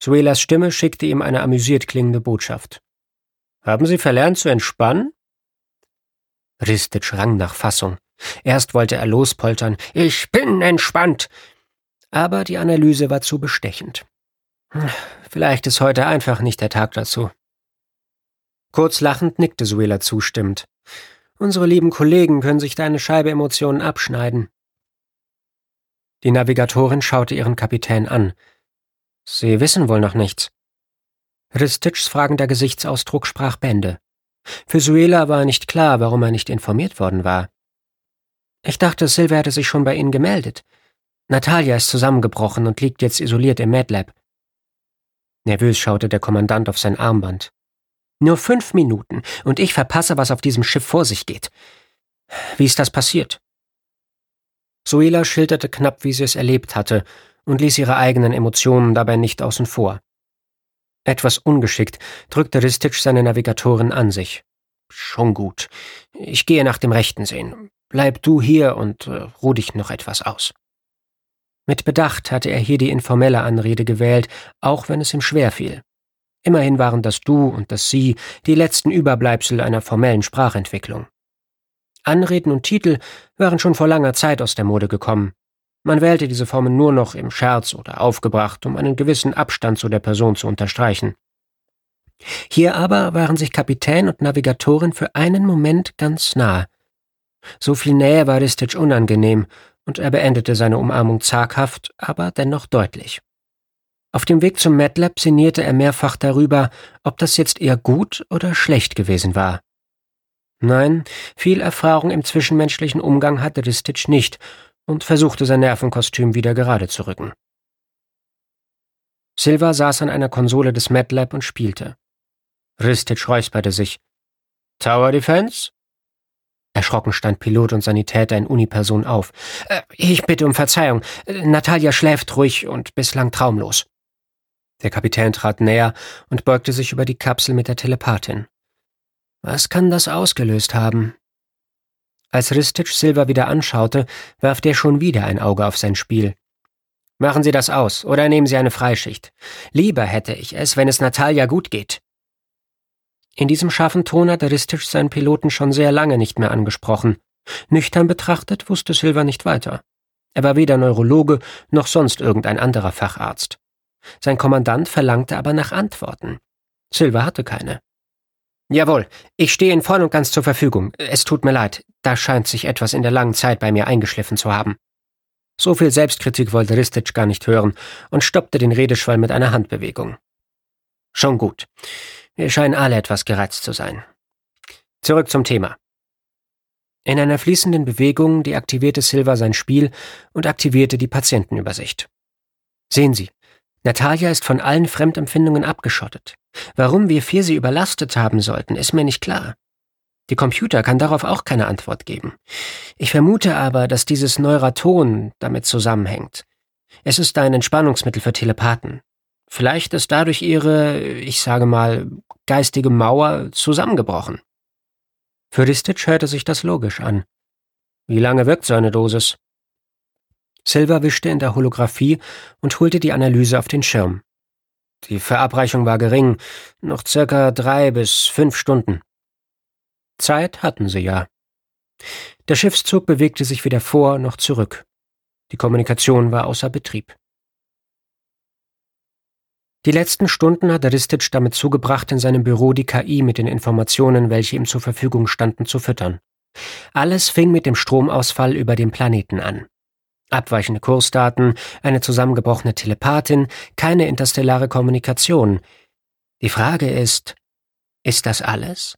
Suelas Stimme schickte ihm eine amüsiert klingende Botschaft. Haben Sie verlernt zu entspannen? Ristic rang nach Fassung. Erst wollte er lospoltern. Ich bin entspannt. Aber die Analyse war zu bestechend. Vielleicht ist heute einfach nicht der Tag dazu. Kurz lachend nickte Suela zustimmend. Unsere lieben Kollegen können sich deine Scheibe Emotionen abschneiden. Die Navigatorin schaute ihren Kapitän an. Sie wissen wohl noch nichts. Ristichs fragender Gesichtsausdruck sprach Bände. Für Suela war nicht klar, warum er nicht informiert worden war. Ich dachte, Silver hätte sich schon bei Ihnen gemeldet. Natalia ist zusammengebrochen und liegt jetzt isoliert im MedLab. Nervös schaute der Kommandant auf sein Armband. Nur fünf Minuten, und ich verpasse, was auf diesem Schiff vor sich geht. Wie ist das passiert? Suela schilderte knapp, wie sie es erlebt hatte, und ließ ihre eigenen Emotionen dabei nicht außen vor. Etwas ungeschickt drückte Ristic seine Navigatorin an sich. Schon gut. Ich gehe nach dem Rechten sehen. Bleib du hier und äh, ruh dich noch etwas aus. Mit Bedacht hatte er hier die informelle Anrede gewählt, auch wenn es ihm schwer fiel. Immerhin waren das Du und das Sie die letzten Überbleibsel einer formellen Sprachentwicklung. Anreden und Titel waren schon vor langer Zeit aus der Mode gekommen. Man wählte diese Formen nur noch im Scherz oder aufgebracht, um einen gewissen Abstand zu der Person zu unterstreichen. Hier aber waren sich Kapitän und Navigatorin für einen Moment ganz nah. So viel Nähe war Ristich unangenehm, und er beendete seine Umarmung zaghaft, aber dennoch deutlich. Auf dem Weg zum MATLAB sinnierte er mehrfach darüber, ob das jetzt eher gut oder schlecht gewesen war. Nein, viel Erfahrung im zwischenmenschlichen Umgang hatte Ristich nicht, und versuchte sein Nervenkostüm wieder gerade zu rücken. Silva saß an einer Konsole des MATLAB und spielte. Ristic räusperte sich. Tower Defense? Erschrocken stand Pilot und Sanitäter in Uniperson auf. Äh, ich bitte um Verzeihung. Natalia schläft ruhig und bislang traumlos. Der Kapitän trat näher und beugte sich über die Kapsel mit der Telepathin. Was kann das ausgelöst haben? Als Ristic Silver wieder anschaute, warf der schon wieder ein Auge auf sein Spiel. Machen Sie das aus oder nehmen Sie eine Freischicht. Lieber hätte ich es, wenn es Natalia gut geht. In diesem scharfen Ton hatte Ristic seinen Piloten schon sehr lange nicht mehr angesprochen. Nüchtern betrachtet wusste Silver nicht weiter. Er war weder Neurologe noch sonst irgendein anderer Facharzt. Sein Kommandant verlangte aber nach Antworten. Silver hatte keine. Jawohl, ich stehe Ihnen voll und ganz zur Verfügung. Es tut mir leid, da scheint sich etwas in der langen Zeit bei mir eingeschliffen zu haben. So viel Selbstkritik wollte Ristic gar nicht hören und stoppte den Redeschwall mit einer Handbewegung. Schon gut. Wir scheinen alle etwas gereizt zu sein. Zurück zum Thema. In einer fließenden Bewegung deaktivierte Silva sein Spiel und aktivierte die Patientenübersicht. Sehen Sie, Natalia ist von allen Fremdempfindungen abgeschottet. Warum wir vier sie überlastet haben sollten, ist mir nicht klar. Die Computer kann darauf auch keine Antwort geben. Ich vermute aber, dass dieses Neuraton damit zusammenhängt. Es ist ein Entspannungsmittel für Telepathen. Vielleicht ist dadurch ihre, ich sage mal, geistige Mauer zusammengebrochen. Für Ristich hörte sich das logisch an. Wie lange wirkt so eine Dosis? Silver wischte in der Holographie und holte die Analyse auf den Schirm. Die Verabreichung war gering, noch circa drei bis fünf Stunden. Zeit hatten sie ja. Der Schiffszug bewegte sich weder vor noch zurück. Die Kommunikation war außer Betrieb. Die letzten Stunden hatte Ristic damit zugebracht, in seinem Büro die KI mit den Informationen, welche ihm zur Verfügung standen, zu füttern. Alles fing mit dem Stromausfall über dem Planeten an. Abweichende Kursdaten, eine zusammengebrochene Telepathin, keine interstellare Kommunikation. Die Frage ist, ist das alles?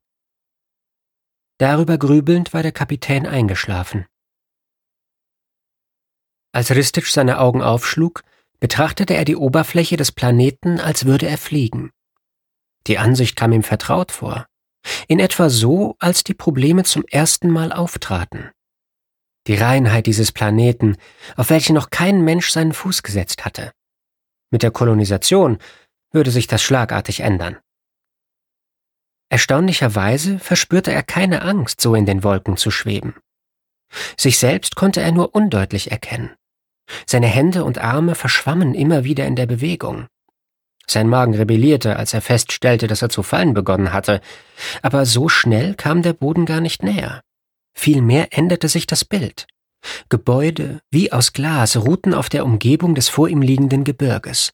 Darüber grübelnd war der Kapitän eingeschlafen. Als Ristic seine Augen aufschlug, betrachtete er die Oberfläche des Planeten, als würde er fliegen. Die Ansicht kam ihm vertraut vor. In etwa so, als die Probleme zum ersten Mal auftraten. Die Reinheit dieses Planeten, auf welche noch kein Mensch seinen Fuß gesetzt hatte. Mit der Kolonisation würde sich das schlagartig ändern. Erstaunlicherweise verspürte er keine Angst, so in den Wolken zu schweben. Sich selbst konnte er nur undeutlich erkennen. Seine Hände und Arme verschwammen immer wieder in der Bewegung. Sein Magen rebellierte, als er feststellte, dass er zu fallen begonnen hatte, aber so schnell kam der Boden gar nicht näher. Vielmehr änderte sich das Bild. Gebäude, wie aus Glas, ruhten auf der Umgebung des vor ihm liegenden Gebirges.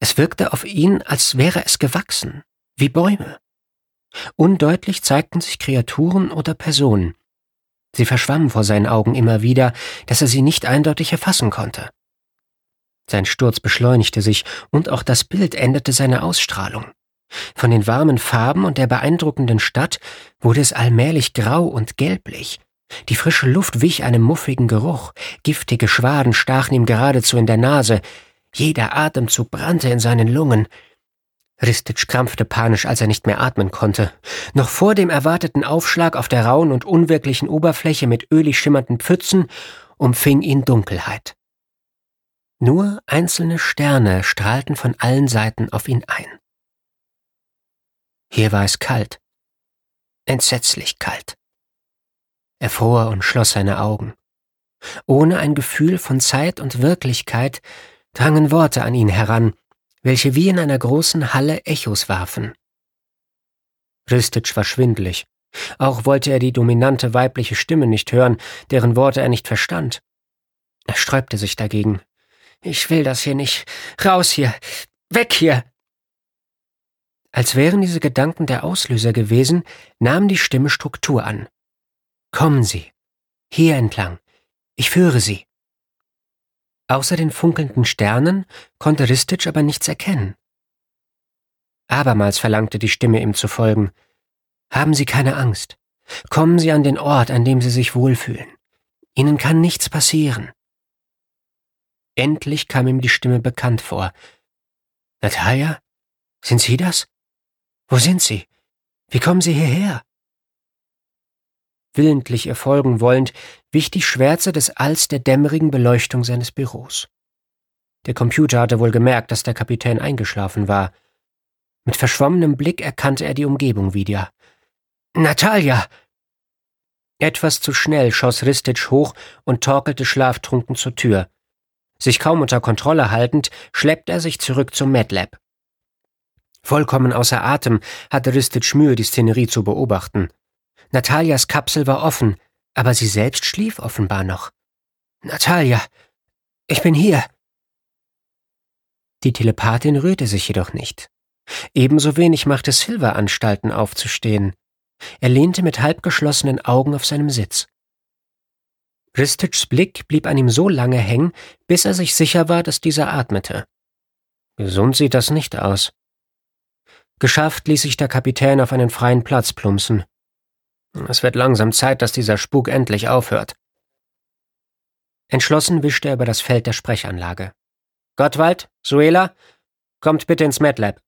Es wirkte auf ihn, als wäre es gewachsen, wie Bäume. Undeutlich zeigten sich Kreaturen oder Personen. Sie verschwammen vor seinen Augen immer wieder, dass er sie nicht eindeutig erfassen konnte. Sein Sturz beschleunigte sich, und auch das Bild änderte seine Ausstrahlung. Von den warmen Farben und der beeindruckenden Stadt wurde es allmählich grau und gelblich. Die frische Luft wich einem muffigen Geruch, giftige Schwaden stachen ihm geradezu in der Nase, jeder Atemzug brannte in seinen Lungen, Ristic krampfte panisch, als er nicht mehr atmen konnte. Noch vor dem erwarteten Aufschlag auf der rauen und unwirklichen Oberfläche mit ölig schimmernden Pfützen umfing ihn Dunkelheit. Nur einzelne Sterne strahlten von allen Seiten auf ihn ein. Hier war es kalt, entsetzlich kalt. Er fror und schloss seine Augen. Ohne ein Gefühl von Zeit und Wirklichkeit drangen Worte an ihn heran, welche wie in einer großen Halle Echos warfen. Ristic war schwindlig. Auch wollte er die dominante weibliche Stimme nicht hören, deren Worte er nicht verstand. Er sträubte sich dagegen. Ich will das hier nicht. Raus hier. Weg hier. Als wären diese Gedanken der Auslöser gewesen, nahm die Stimme Struktur an. Kommen Sie. Hier entlang. Ich führe Sie. Außer den funkelnden Sternen konnte Ristic aber nichts erkennen. Abermals verlangte die Stimme ihm zu folgen. Haben Sie keine Angst. Kommen Sie an den Ort, an dem Sie sich wohlfühlen. Ihnen kann nichts passieren. Endlich kam ihm die Stimme bekannt vor. Natalia? Sind Sie das? Wo sind Sie? Wie kommen Sie hierher? willentlich ihr folgen wollend, wich die Schwärze des Alls der dämmerigen Beleuchtung seines Büros. Der Computer hatte wohl gemerkt, dass der Kapitän eingeschlafen war. Mit verschwommenem Blick erkannte er die Umgebung wieder. Natalia! Etwas zu schnell schoss Ristic hoch und torkelte schlaftrunken zur Tür. Sich kaum unter Kontrolle haltend, schleppte er sich zurück zum MedLab. Vollkommen außer Atem hatte Ristic Mühe, die Szenerie zu beobachten. Natalias Kapsel war offen, aber sie selbst schlief offenbar noch. Natalia, ich bin hier. Die Telepathin rührte sich jedoch nicht. Ebenso wenig machte Silver Anstalten aufzustehen. Er lehnte mit halbgeschlossenen Augen auf seinem Sitz. Ristichs Blick blieb an ihm so lange hängen, bis er sich sicher war, dass dieser atmete. Gesund sieht das nicht aus. Geschafft ließ sich der Kapitän auf einen freien Platz plumpsen. Es wird langsam Zeit, dass dieser Spuk endlich aufhört. Entschlossen wischte er über das Feld der Sprechanlage. Gottwald, Suela, kommt bitte ins MedLab.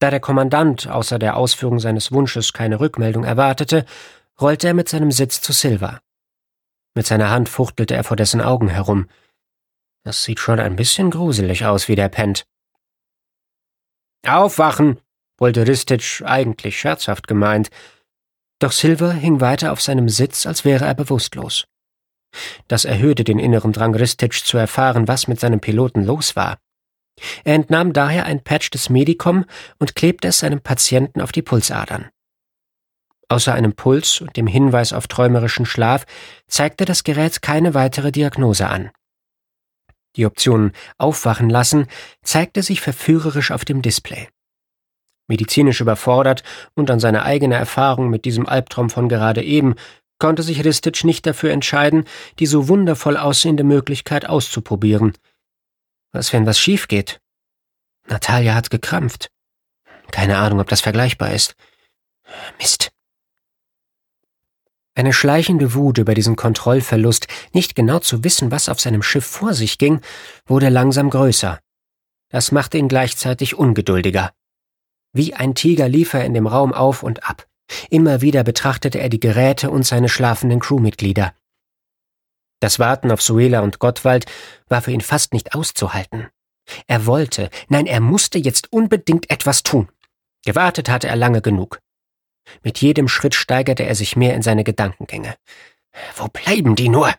Da der Kommandant außer der Ausführung seines Wunsches keine Rückmeldung erwartete, rollte er mit seinem Sitz zu Silva. Mit seiner Hand fuchtelte er vor dessen Augen herum. Das sieht schon ein bisschen gruselig aus, wie der pennt. Aufwachen, brüllte Ristich eigentlich scherzhaft gemeint. Doch Silver hing weiter auf seinem Sitz, als wäre er bewusstlos. Das erhöhte den inneren Drang Ristich zu erfahren, was mit seinem Piloten los war. Er entnahm daher ein Patch des Medicom und klebte es seinem Patienten auf die Pulsadern. Außer einem Puls und dem Hinweis auf träumerischen Schlaf zeigte das Gerät keine weitere Diagnose an. Die Option Aufwachen lassen zeigte sich verführerisch auf dem Display. Medizinisch überfordert und an seine eigene Erfahrung mit diesem Albtraum von gerade eben konnte sich Ristic nicht dafür entscheiden, die so wundervoll aussehende Möglichkeit auszuprobieren. Was, wenn was schief geht? Natalia hat gekrampft. Keine Ahnung, ob das vergleichbar ist. Mist. Eine schleichende Wut über diesen Kontrollverlust, nicht genau zu wissen, was auf seinem Schiff vor sich ging, wurde langsam größer. Das machte ihn gleichzeitig ungeduldiger. Wie ein Tiger lief er in dem Raum auf und ab. Immer wieder betrachtete er die Geräte und seine schlafenden Crewmitglieder. Das Warten auf Suela und Gottwald war für ihn fast nicht auszuhalten. Er wollte, nein, er musste jetzt unbedingt etwas tun. Gewartet hatte er lange genug. Mit jedem Schritt steigerte er sich mehr in seine Gedankengänge. Wo bleiben die nur?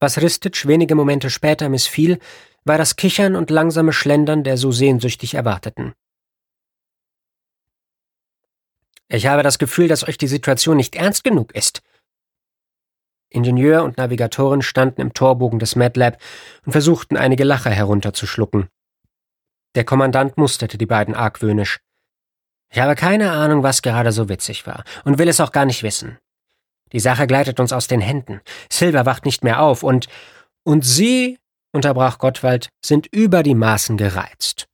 Was Ristic wenige Momente später missfiel, war das Kichern und langsame Schlendern der so sehnsüchtig Erwarteten. Ich habe das Gefühl, dass euch die Situation nicht ernst genug ist. Ingenieur und Navigatorin standen im Torbogen des MedLab und versuchten einige Lacher herunterzuschlucken. Der Kommandant musterte die beiden argwöhnisch. Ich habe keine Ahnung, was gerade so witzig war und will es auch gar nicht wissen. Die Sache gleitet uns aus den Händen. Silver wacht nicht mehr auf und und Sie, unterbrach Gottwald, sind über die Maßen gereizt.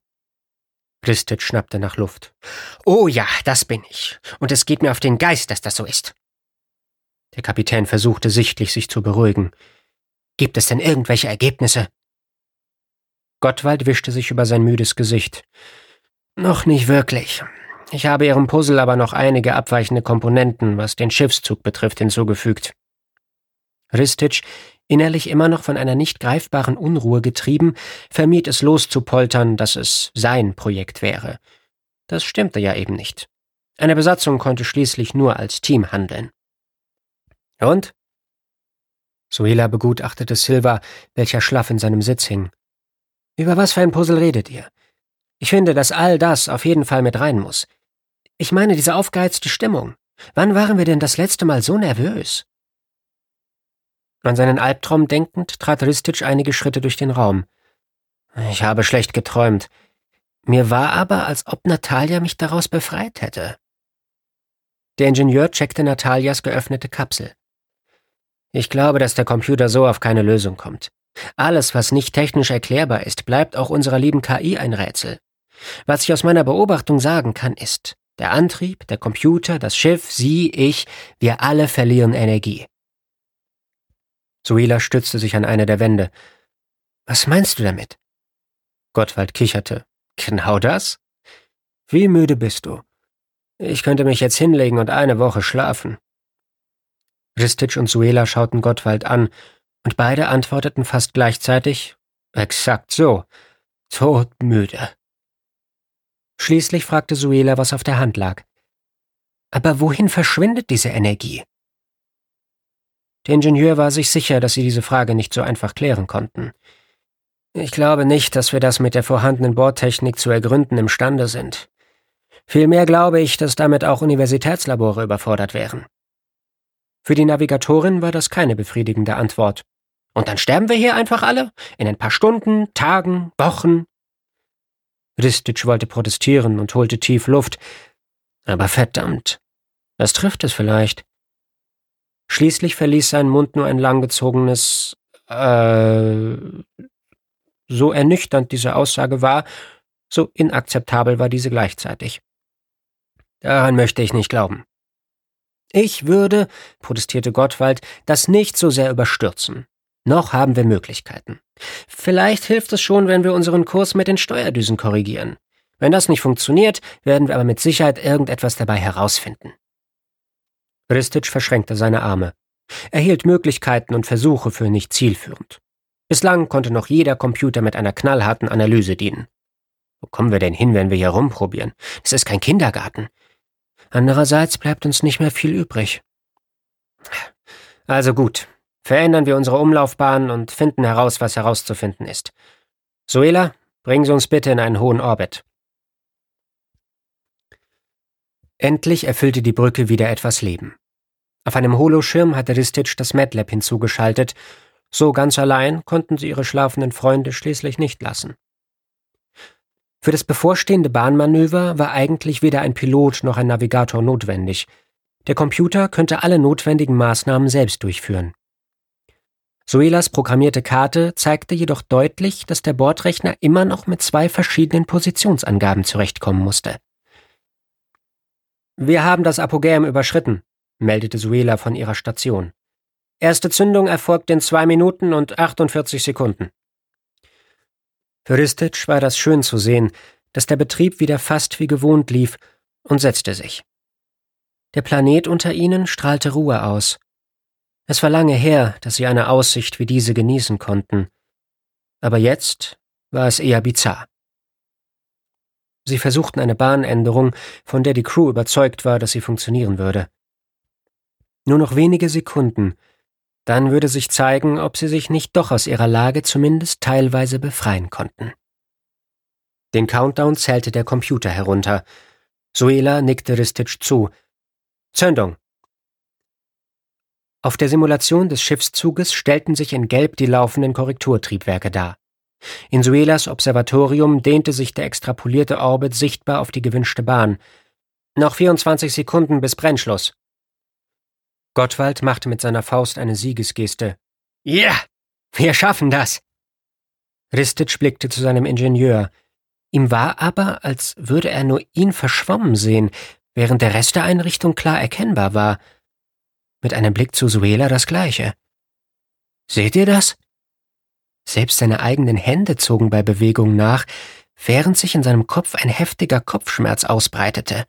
Ristet schnappte nach Luft. Oh ja, das bin ich. Und es geht mir auf den Geist, dass das so ist. Der Kapitän versuchte sichtlich, sich zu beruhigen. Gibt es denn irgendwelche Ergebnisse? Gottwald wischte sich über sein müdes Gesicht. Noch nicht wirklich. Ich habe Ihrem Puzzle aber noch einige abweichende Komponenten, was den Schiffszug betrifft, hinzugefügt. Ristic, innerlich immer noch von einer nicht greifbaren Unruhe getrieben, vermied es loszupoltern, dass es sein Projekt wäre. Das stimmte ja eben nicht. Eine Besatzung konnte schließlich nur als Team handeln. Und? Suela begutachtete Silva, welcher schlaff in seinem Sitz hing. Über was für ein Puzzle redet ihr? Ich finde, dass all das auf jeden Fall mit rein muss. Ich meine diese aufgeheizte Stimmung. Wann waren wir denn das letzte Mal so nervös? An seinen Albtraum denkend trat Ristic einige Schritte durch den Raum. Ich habe schlecht geträumt. Mir war aber, als ob Natalia mich daraus befreit hätte. Der Ingenieur checkte Natalias geöffnete Kapsel. Ich glaube, dass der Computer so auf keine Lösung kommt. Alles, was nicht technisch erklärbar ist, bleibt auch unserer lieben KI ein Rätsel. Was ich aus meiner Beobachtung sagen kann, ist, der Antrieb, der Computer, das Schiff, Sie, ich, wir alle verlieren Energie. Suela stützte sich an eine der Wände. Was meinst du damit? Gottwald kicherte. Genau das? Wie müde bist du? Ich könnte mich jetzt hinlegen und eine Woche schlafen. Ristich und Suela schauten Gottwald an, und beide antworteten fast gleichzeitig Exakt so. Todmüde. Schließlich fragte Suela, was auf der Hand lag. Aber wohin verschwindet diese Energie? Der Ingenieur war sich sicher, dass sie diese Frage nicht so einfach klären konnten. Ich glaube nicht, dass wir das mit der vorhandenen Bordtechnik zu ergründen imstande sind. Vielmehr glaube ich, dass damit auch Universitätslabore überfordert wären. Für die Navigatorin war das keine befriedigende Antwort. Und dann sterben wir hier einfach alle? In ein paar Stunden, Tagen, Wochen? Ristic wollte protestieren und holte tief Luft. Aber verdammt, was trifft es vielleicht? Schließlich verließ sein Mund nur ein langgezogenes äh. So ernüchternd diese Aussage war, so inakzeptabel war diese gleichzeitig. Daran möchte ich nicht glauben. Ich würde, protestierte Gottwald, das nicht so sehr überstürzen. Noch haben wir Möglichkeiten. Vielleicht hilft es schon, wenn wir unseren Kurs mit den Steuerdüsen korrigieren. Wenn das nicht funktioniert, werden wir aber mit Sicherheit irgendetwas dabei herausfinden. Ristic verschränkte seine Arme. Er hielt Möglichkeiten und Versuche für nicht zielführend. Bislang konnte noch jeder Computer mit einer knallharten Analyse dienen. Wo kommen wir denn hin, wenn wir hier rumprobieren? Es ist kein Kindergarten. Andererseits bleibt uns nicht mehr viel übrig. Also gut, verändern wir unsere Umlaufbahn und finden heraus, was herauszufinden ist. Suela, bringen Sie uns bitte in einen hohen Orbit. Endlich erfüllte die Brücke wieder etwas Leben. Auf einem Holoschirm hatte Ristich das MATLAB hinzugeschaltet, so ganz allein konnten sie ihre schlafenden Freunde schließlich nicht lassen. Für das bevorstehende Bahnmanöver war eigentlich weder ein Pilot noch ein Navigator notwendig. Der Computer könnte alle notwendigen Maßnahmen selbst durchführen. Suelas programmierte Karte zeigte jedoch deutlich, dass der Bordrechner immer noch mit zwei verschiedenen Positionsangaben zurechtkommen musste. Wir haben das Apogäum überschritten, meldete Suela von ihrer Station. Erste Zündung erfolgt in zwei Minuten und 48 Sekunden. Für Ristic war das schön zu sehen, dass der Betrieb wieder fast wie gewohnt lief und setzte sich. Der Planet unter ihnen strahlte Ruhe aus. Es war lange her, dass sie eine Aussicht wie diese genießen konnten. Aber jetzt war es eher bizarr. Sie versuchten eine Bahnänderung, von der die Crew überzeugt war, dass sie funktionieren würde. Nur noch wenige Sekunden, dann würde sich zeigen, ob sie sich nicht doch aus ihrer Lage zumindest teilweise befreien konnten. Den Countdown zählte der Computer herunter. Suela nickte Ristic zu. Zündung. Auf der Simulation des Schiffszuges stellten sich in Gelb die laufenden Korrekturtriebwerke dar. In Suelas Observatorium dehnte sich der extrapolierte Orbit sichtbar auf die gewünschte Bahn. Noch 24 Sekunden bis Brennschluss. Gottwald machte mit seiner Faust eine Siegesgeste. Ja, yeah, wir schaffen das. Ristitsch blickte zu seinem Ingenieur. Ihm war aber, als würde er nur ihn verschwommen sehen, während der Rest der Einrichtung klar erkennbar war. Mit einem Blick zu Suela das gleiche. Seht ihr das? Selbst seine eigenen Hände zogen bei Bewegung nach, während sich in seinem Kopf ein heftiger Kopfschmerz ausbreitete.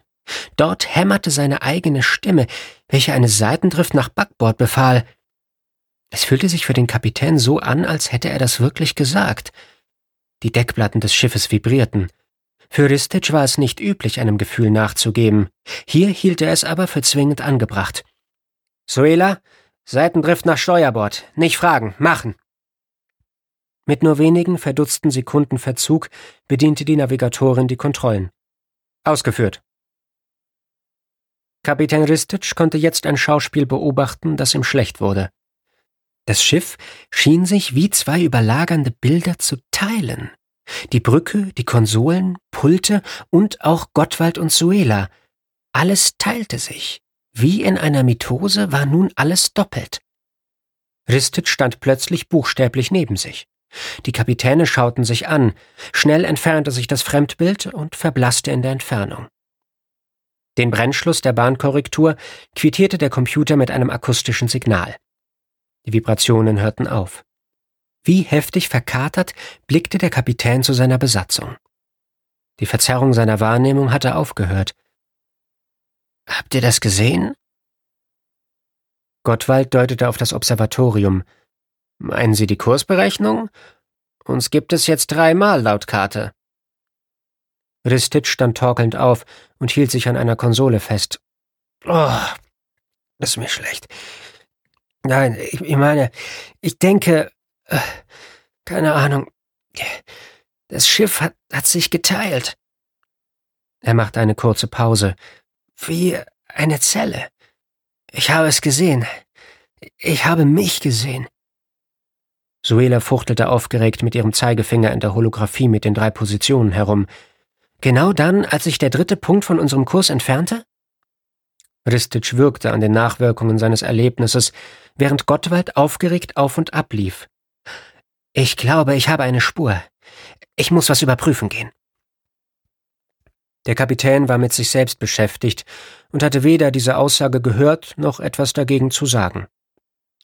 Dort hämmerte seine eigene Stimme, welche eine Seitendrift nach Backbord befahl. Es fühlte sich für den Kapitän so an, als hätte er das wirklich gesagt. Die Deckplatten des Schiffes vibrierten. Für Ristich war es nicht üblich, einem Gefühl nachzugeben. Hier hielt er es aber für zwingend angebracht. Suela, Seitendrift nach Steuerbord. Nicht fragen, machen. Mit nur wenigen verdutzten Sekunden Verzug bediente die Navigatorin die Kontrollen. Ausgeführt. Kapitän Ristic konnte jetzt ein Schauspiel beobachten, das ihm schlecht wurde. Das Schiff schien sich wie zwei überlagernde Bilder zu teilen. Die Brücke, die Konsolen, Pulte und auch Gottwald und Suela. Alles teilte sich. Wie in einer Mitose war nun alles doppelt. Ristic stand plötzlich buchstäblich neben sich. Die Kapitäne schauten sich an, schnell entfernte sich das Fremdbild und verblasste in der Entfernung. Den Brennschluss der Bahnkorrektur quittierte der Computer mit einem akustischen Signal. Die Vibrationen hörten auf. Wie heftig verkatert blickte der Kapitän zu seiner Besatzung. Die Verzerrung seiner Wahrnehmung hatte aufgehört. Habt ihr das gesehen? Gottwald deutete auf das Observatorium, Meinen Sie die Kursberechnung? Uns gibt es jetzt dreimal laut Karte. Ristic stand torkelnd auf und hielt sich an einer Konsole fest. Oh, ist mir schlecht. Nein, ich, ich meine, ich denke, äh, keine Ahnung, das Schiff hat, hat sich geteilt. Er machte eine kurze Pause. Wie eine Zelle. Ich habe es gesehen. Ich habe mich gesehen. Suela fuchtelte aufgeregt mit ihrem Zeigefinger in der Holographie mit den drei Positionen herum. Genau dann, als sich der dritte Punkt von unserem Kurs entfernte? Ristic wirkte an den Nachwirkungen seines Erlebnisses, während Gottwald aufgeregt auf und ab lief. Ich glaube, ich habe eine Spur. Ich muss was überprüfen gehen. Der Kapitän war mit sich selbst beschäftigt und hatte weder diese Aussage gehört noch etwas dagegen zu sagen.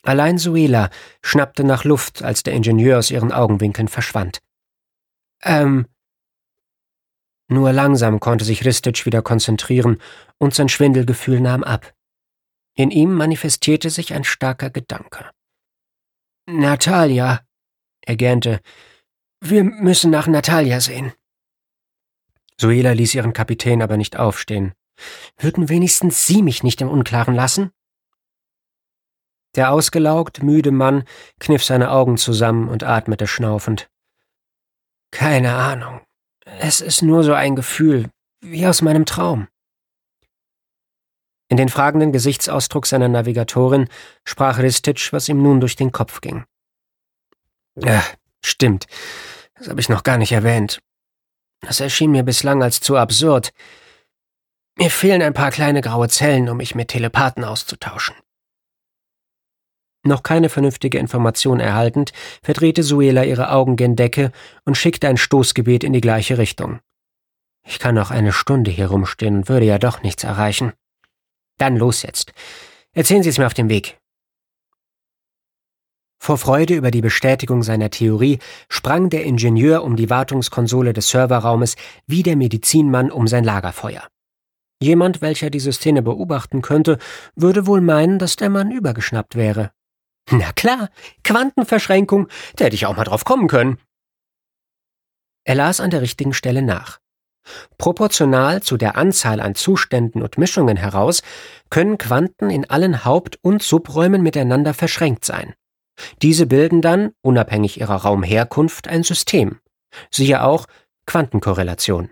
Allein Suela schnappte nach Luft, als der Ingenieur aus ihren Augenwinkeln verschwand. Ähm. Nur langsam konnte sich Ristic wieder konzentrieren und sein Schwindelgefühl nahm ab. In ihm manifestierte sich ein starker Gedanke. Natalia, Er gähnte. Wir müssen nach Natalia sehen. Suela ließ ihren Kapitän aber nicht aufstehen. Würden wenigstens Sie mich nicht im Unklaren lassen? Der ausgelaugt, müde Mann kniff seine Augen zusammen und atmete schnaufend. Keine Ahnung. Es ist nur so ein Gefühl, wie aus meinem Traum. In den fragenden Gesichtsausdruck seiner Navigatorin sprach Ristitsch, was ihm nun durch den Kopf ging. Ja, stimmt. Das habe ich noch gar nicht erwähnt. Das erschien mir bislang als zu absurd. Mir fehlen ein paar kleine graue Zellen, um mich mit Telepathen auszutauschen. Noch keine vernünftige Information erhaltend, verdrehte Suela ihre Augen gen Decke und schickte ein Stoßgebet in die gleiche Richtung. Ich kann noch eine Stunde hier rumstehen und würde ja doch nichts erreichen. Dann los jetzt. Erzählen Sie es mir auf dem Weg. Vor Freude über die Bestätigung seiner Theorie sprang der Ingenieur um die Wartungskonsole des Serverraumes wie der Medizinmann um sein Lagerfeuer. Jemand, welcher diese Szene beobachten könnte, würde wohl meinen, dass der Mann übergeschnappt wäre. Na klar, Quantenverschränkung, da hätte ich auch mal drauf kommen können. Er las an der richtigen Stelle nach. Proportional zu der Anzahl an Zuständen und Mischungen heraus können Quanten in allen Haupt- und Subräumen miteinander verschränkt sein. Diese bilden dann, unabhängig ihrer Raumherkunft, ein System. Siehe auch Quantenkorrelation.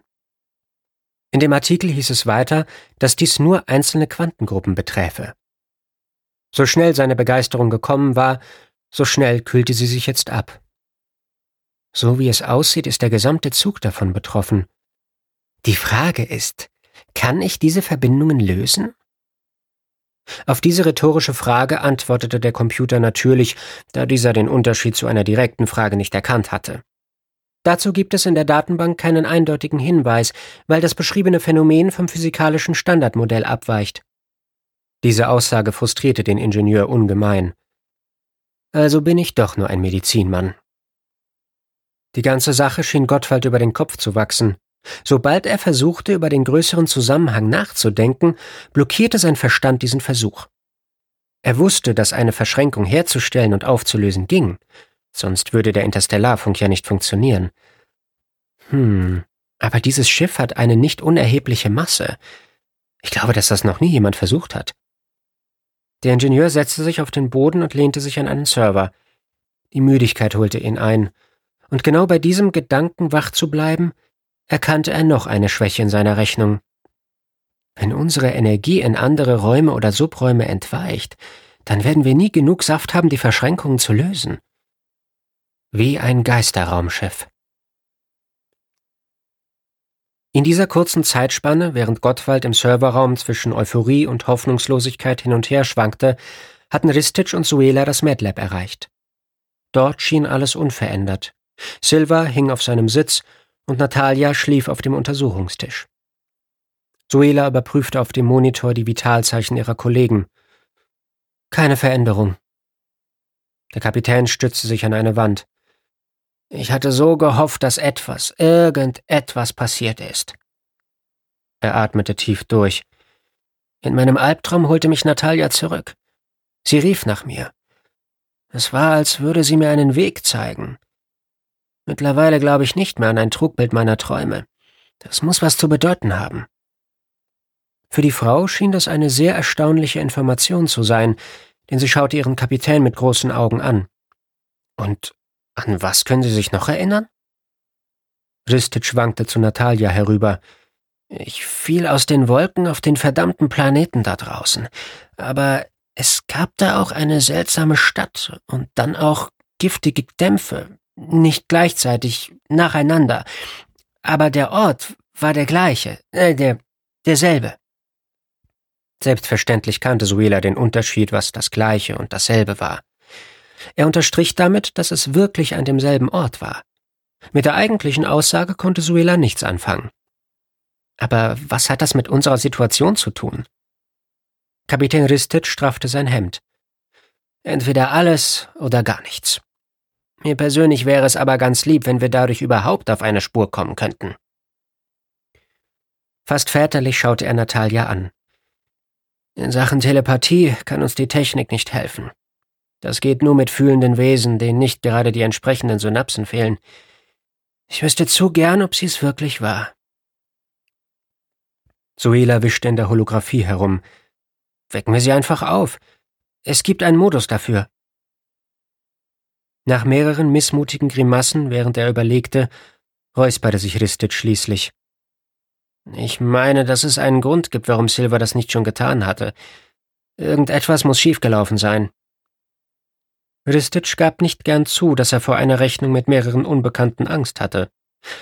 In dem Artikel hieß es weiter, dass dies nur einzelne Quantengruppen beträfe. So schnell seine Begeisterung gekommen war, so schnell kühlte sie sich jetzt ab. So wie es aussieht, ist der gesamte Zug davon betroffen. Die Frage ist, kann ich diese Verbindungen lösen? Auf diese rhetorische Frage antwortete der Computer natürlich, da dieser den Unterschied zu einer direkten Frage nicht erkannt hatte. Dazu gibt es in der Datenbank keinen eindeutigen Hinweis, weil das beschriebene Phänomen vom physikalischen Standardmodell abweicht. Diese Aussage frustrierte den Ingenieur ungemein. Also bin ich doch nur ein Medizinmann. Die ganze Sache schien Gottwald über den Kopf zu wachsen. Sobald er versuchte, über den größeren Zusammenhang nachzudenken, blockierte sein Verstand diesen Versuch. Er wusste, dass eine Verschränkung herzustellen und aufzulösen ging, sonst würde der Interstellarfunk ja nicht funktionieren. Hm, aber dieses Schiff hat eine nicht unerhebliche Masse. Ich glaube, dass das noch nie jemand versucht hat. Der Ingenieur setzte sich auf den Boden und lehnte sich an einen Server. Die Müdigkeit holte ihn ein, und genau bei diesem Gedanken wach zu bleiben, erkannte er noch eine Schwäche in seiner Rechnung. Wenn unsere Energie in andere Räume oder Subräume entweicht, dann werden wir nie genug Saft haben, die Verschränkungen zu lösen. Wie ein Geisterraumschiff. In dieser kurzen Zeitspanne, während Gottwald im Serverraum zwischen Euphorie und Hoffnungslosigkeit hin und her schwankte, hatten Ristich und Suela das MedLab erreicht. Dort schien alles unverändert. Silva hing auf seinem Sitz und Natalia schlief auf dem Untersuchungstisch. Suela überprüfte auf dem Monitor die Vitalzeichen ihrer Kollegen. Keine Veränderung. Der Kapitän stützte sich an eine Wand. Ich hatte so gehofft, dass etwas, irgendetwas passiert ist. Er atmete tief durch. In meinem Albtraum holte mich Natalia zurück. Sie rief nach mir. Es war, als würde sie mir einen Weg zeigen, Mittlerweile glaube ich nicht mehr an ein Trugbild meiner Träume. Das muss was zu bedeuten haben. Für die Frau schien das eine sehr erstaunliche Information zu sein, denn sie schaute ihren Kapitän mit großen Augen an. Und an was können Sie sich noch erinnern? Ristic schwankte zu Natalia herüber. Ich fiel aus den Wolken auf den verdammten Planeten da draußen. Aber es gab da auch eine seltsame Stadt und dann auch giftige Dämpfe, nicht gleichzeitig, nacheinander. Aber der Ort war der gleiche, äh, der, derselbe. Selbstverständlich kannte Suela den Unterschied, was das Gleiche und dasselbe war. Er unterstrich damit, dass es wirklich an demselben Ort war. Mit der eigentlichen Aussage konnte Suela nichts anfangen. Aber was hat das mit unserer Situation zu tun? Kapitän Ristic straffte sein Hemd. Entweder alles oder gar nichts. Mir persönlich wäre es aber ganz lieb, wenn wir dadurch überhaupt auf eine Spur kommen könnten. Fast väterlich schaute er Natalia an. In Sachen Telepathie kann uns die Technik nicht helfen. Das geht nur mit fühlenden Wesen, denen nicht gerade die entsprechenden Synapsen fehlen. Ich wüsste zu gern, ob sie es wirklich war. Suela wischte in der Holographie herum. Wecken wir sie einfach auf. Es gibt einen Modus dafür. Nach mehreren missmutigen Grimassen, während er überlegte, räusperte sich Ristic schließlich. Ich meine, dass es einen Grund gibt, warum Silver das nicht schon getan hatte. Irgendetwas muss schiefgelaufen sein. Ristic gab nicht gern zu, dass er vor einer Rechnung mit mehreren Unbekannten Angst hatte.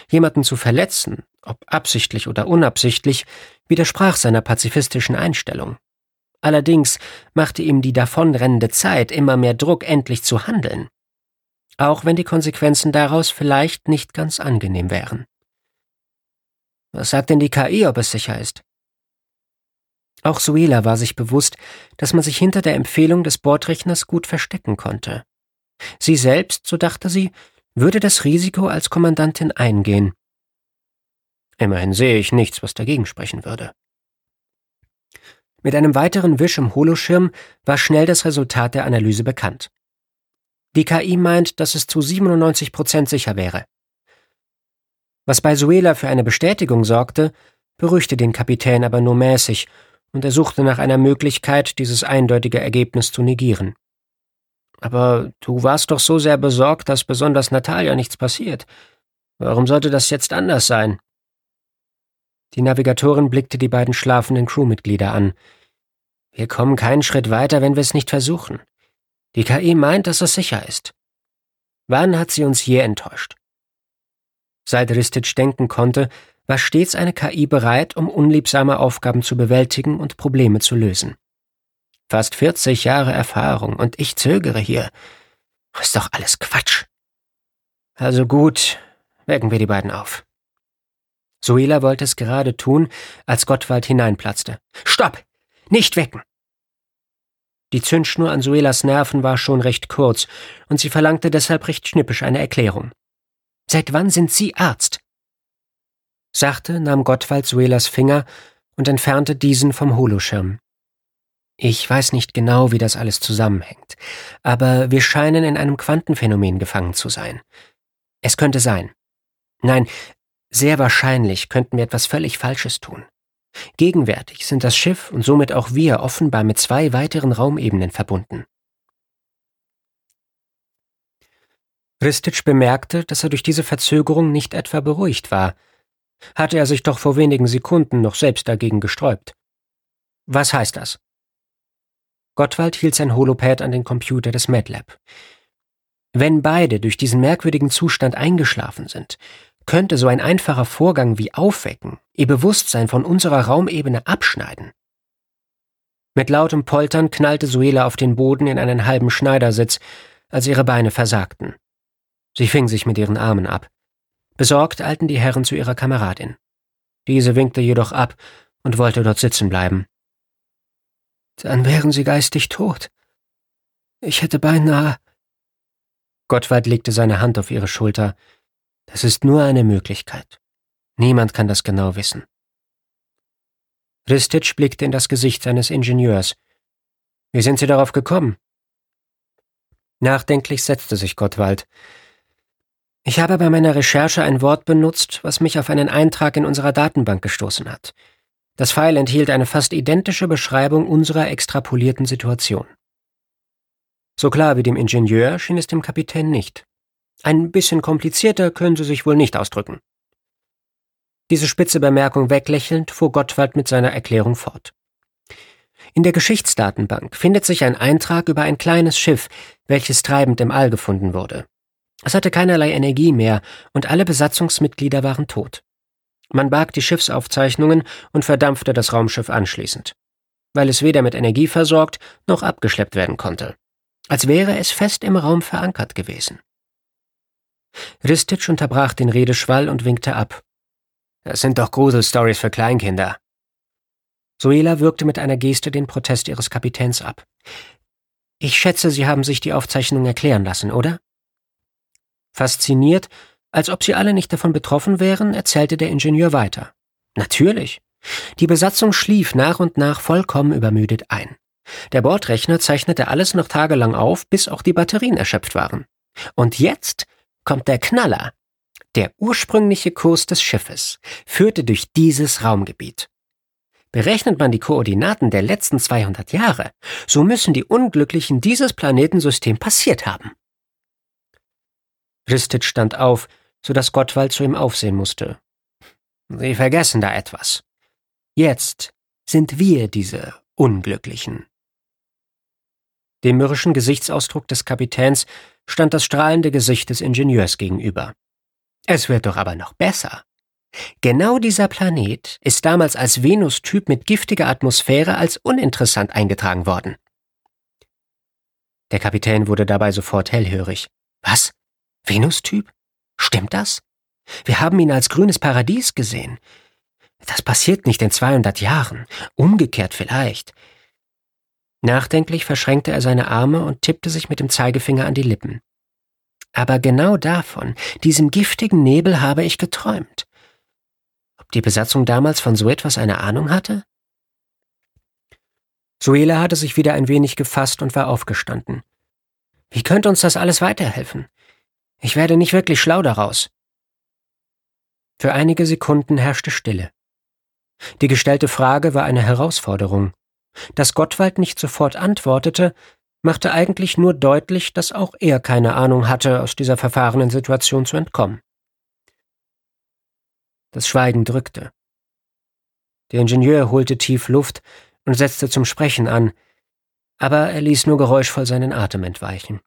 Jemanden zu verletzen, ob absichtlich oder unabsichtlich, widersprach seiner pazifistischen Einstellung. Allerdings machte ihm die davonrennende Zeit immer mehr Druck, endlich zu handeln. Auch wenn die Konsequenzen daraus vielleicht nicht ganz angenehm wären. Was sagt denn die KI, ob es sicher ist? Auch Suela war sich bewusst, dass man sich hinter der Empfehlung des Bordrechners gut verstecken konnte. Sie selbst, so dachte sie, würde das Risiko als Kommandantin eingehen. Immerhin sehe ich nichts, was dagegen sprechen würde. Mit einem weiteren Wisch im Holoschirm war schnell das Resultat der Analyse bekannt. Die KI meint, dass es zu 97 Prozent sicher wäre. Was bei Suela für eine Bestätigung sorgte, beruhigte den Kapitän aber nur mäßig, und er suchte nach einer Möglichkeit, dieses eindeutige Ergebnis zu negieren. Aber du warst doch so sehr besorgt, dass besonders Natalia nichts passiert. Warum sollte das jetzt anders sein? Die Navigatorin blickte die beiden schlafenden Crewmitglieder an. Wir kommen keinen Schritt weiter, wenn wir es nicht versuchen. Die KI meint, dass es sicher ist. Wann hat sie uns je enttäuscht? Seit Ristic denken konnte, war stets eine KI bereit, um unliebsame Aufgaben zu bewältigen und Probleme zu lösen. Fast 40 Jahre Erfahrung und ich zögere hier. Ist doch alles Quatsch. Also gut, wecken wir die beiden auf. Suela wollte es gerade tun, als Gottwald hineinplatzte. Stopp! Nicht wecken! Die Zündschnur an Suelas Nerven war schon recht kurz, und sie verlangte deshalb recht schnippisch eine Erklärung. Seit wann sind Sie Arzt? Sachte nahm Gottwald Suelas Finger und entfernte diesen vom Holoschirm. Ich weiß nicht genau, wie das alles zusammenhängt, aber wir scheinen in einem Quantenphänomen gefangen zu sein. Es könnte sein. Nein, sehr wahrscheinlich könnten wir etwas völlig Falsches tun. Gegenwärtig sind das Schiff und somit auch wir offenbar mit zwei weiteren Raumebenen verbunden. Ristic bemerkte, dass er durch diese Verzögerung nicht etwa beruhigt war, hatte er sich doch vor wenigen Sekunden noch selbst dagegen gesträubt. Was heißt das? Gottwald hielt sein Holopad an den Computer des MedLab. Wenn beide durch diesen merkwürdigen Zustand eingeschlafen sind, könnte so ein einfacher Vorgang wie Aufwecken ihr Bewusstsein von unserer Raumebene abschneiden. Mit lautem Poltern knallte Suela auf den Boden in einen halben Schneidersitz, als ihre Beine versagten. Sie fing sich mit ihren Armen ab. Besorgt eilten die Herren zu ihrer Kameradin. Diese winkte jedoch ab und wollte dort sitzen bleiben. Dann wären sie geistig tot. Ich hätte beinahe. Gottwald legte seine Hand auf ihre Schulter. Das ist nur eine Möglichkeit. Niemand kann das genau wissen. Ristitsch blickte in das Gesicht seines Ingenieurs. Wie sind Sie darauf gekommen? Nachdenklich setzte sich Gottwald. Ich habe bei meiner Recherche ein Wort benutzt, was mich auf einen Eintrag in unserer Datenbank gestoßen hat. Das Pfeil enthielt eine fast identische Beschreibung unserer extrapolierten Situation. So klar wie dem Ingenieur schien es dem Kapitän nicht. Ein bisschen komplizierter können Sie sich wohl nicht ausdrücken. Diese spitze Bemerkung weglächelnd fuhr Gottwald mit seiner Erklärung fort. In der Geschichtsdatenbank findet sich ein Eintrag über ein kleines Schiff, welches treibend im All gefunden wurde. Es hatte keinerlei Energie mehr und alle Besatzungsmitglieder waren tot. Man barg die Schiffsaufzeichnungen und verdampfte das Raumschiff anschließend, weil es weder mit Energie versorgt noch abgeschleppt werden konnte, als wäre es fest im Raum verankert gewesen. Ristic unterbrach den Redeschwall und winkte ab. Das sind doch Gruselstories für Kleinkinder. Suela wirkte mit einer Geste den Protest ihres Kapitäns ab. Ich schätze, Sie haben sich die Aufzeichnung erklären lassen, oder? Fasziniert, als ob sie alle nicht davon betroffen wären, erzählte der Ingenieur weiter. Natürlich. Die Besatzung schlief nach und nach vollkommen übermüdet ein. Der Bordrechner zeichnete alles noch tagelang auf, bis auch die Batterien erschöpft waren. Und jetzt kommt der Knaller. Der ursprüngliche Kurs des Schiffes führte durch dieses Raumgebiet. Berechnet man die Koordinaten der letzten 200 Jahre, so müssen die Unglücklichen dieses Planetensystem passiert haben. Ristic stand auf, so dass Gottwald zu ihm aufsehen musste. Sie vergessen da etwas. Jetzt sind wir diese Unglücklichen. Dem mürrischen Gesichtsausdruck des Kapitäns stand das strahlende Gesicht des Ingenieurs gegenüber. Es wird doch aber noch besser. Genau dieser Planet ist damals als Venus-Typ mit giftiger Atmosphäre als uninteressant eingetragen worden. Der Kapitän wurde dabei sofort hellhörig. Was? Venus-Typ? Stimmt das? Wir haben ihn als grünes Paradies gesehen. Das passiert nicht in 200 Jahren. Umgekehrt vielleicht. Nachdenklich verschränkte er seine Arme und tippte sich mit dem Zeigefinger an die Lippen. Aber genau davon, diesem giftigen Nebel, habe ich geträumt. Ob die Besatzung damals von so etwas eine Ahnung hatte? Suela hatte sich wieder ein wenig gefasst und war aufgestanden. Wie könnte uns das alles weiterhelfen? Ich werde nicht wirklich schlau daraus. Für einige Sekunden herrschte Stille. Die gestellte Frage war eine Herausforderung. Dass Gottwald nicht sofort antwortete, machte eigentlich nur deutlich, dass auch er keine Ahnung hatte, aus dieser verfahrenen Situation zu entkommen. Das Schweigen drückte. Der Ingenieur holte tief Luft und setzte zum Sprechen an, aber er ließ nur geräuschvoll seinen Atem entweichen.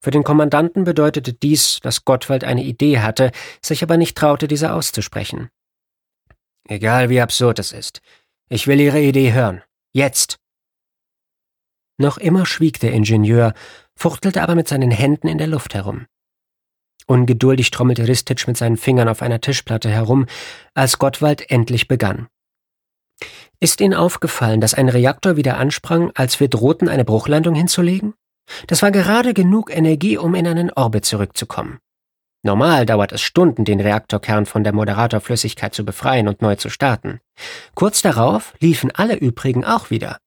Für den Kommandanten bedeutete dies, dass Gottwald eine Idee hatte, sich aber nicht traute, diese auszusprechen. Egal wie absurd es ist, ich will Ihre Idee hören. Jetzt. Noch immer schwieg der Ingenieur, fuchtelte aber mit seinen Händen in der Luft herum. Ungeduldig trommelte Ristitsch mit seinen Fingern auf einer Tischplatte herum, als Gottwald endlich begann. Ist Ihnen aufgefallen, dass ein Reaktor wieder ansprang, als wir drohten, eine Bruchlandung hinzulegen? Das war gerade genug Energie, um in einen Orbit zurückzukommen. Normal dauert es Stunden, den Reaktorkern von der Moderatorflüssigkeit zu befreien und neu zu starten. Kurz darauf liefen alle übrigen auch wieder.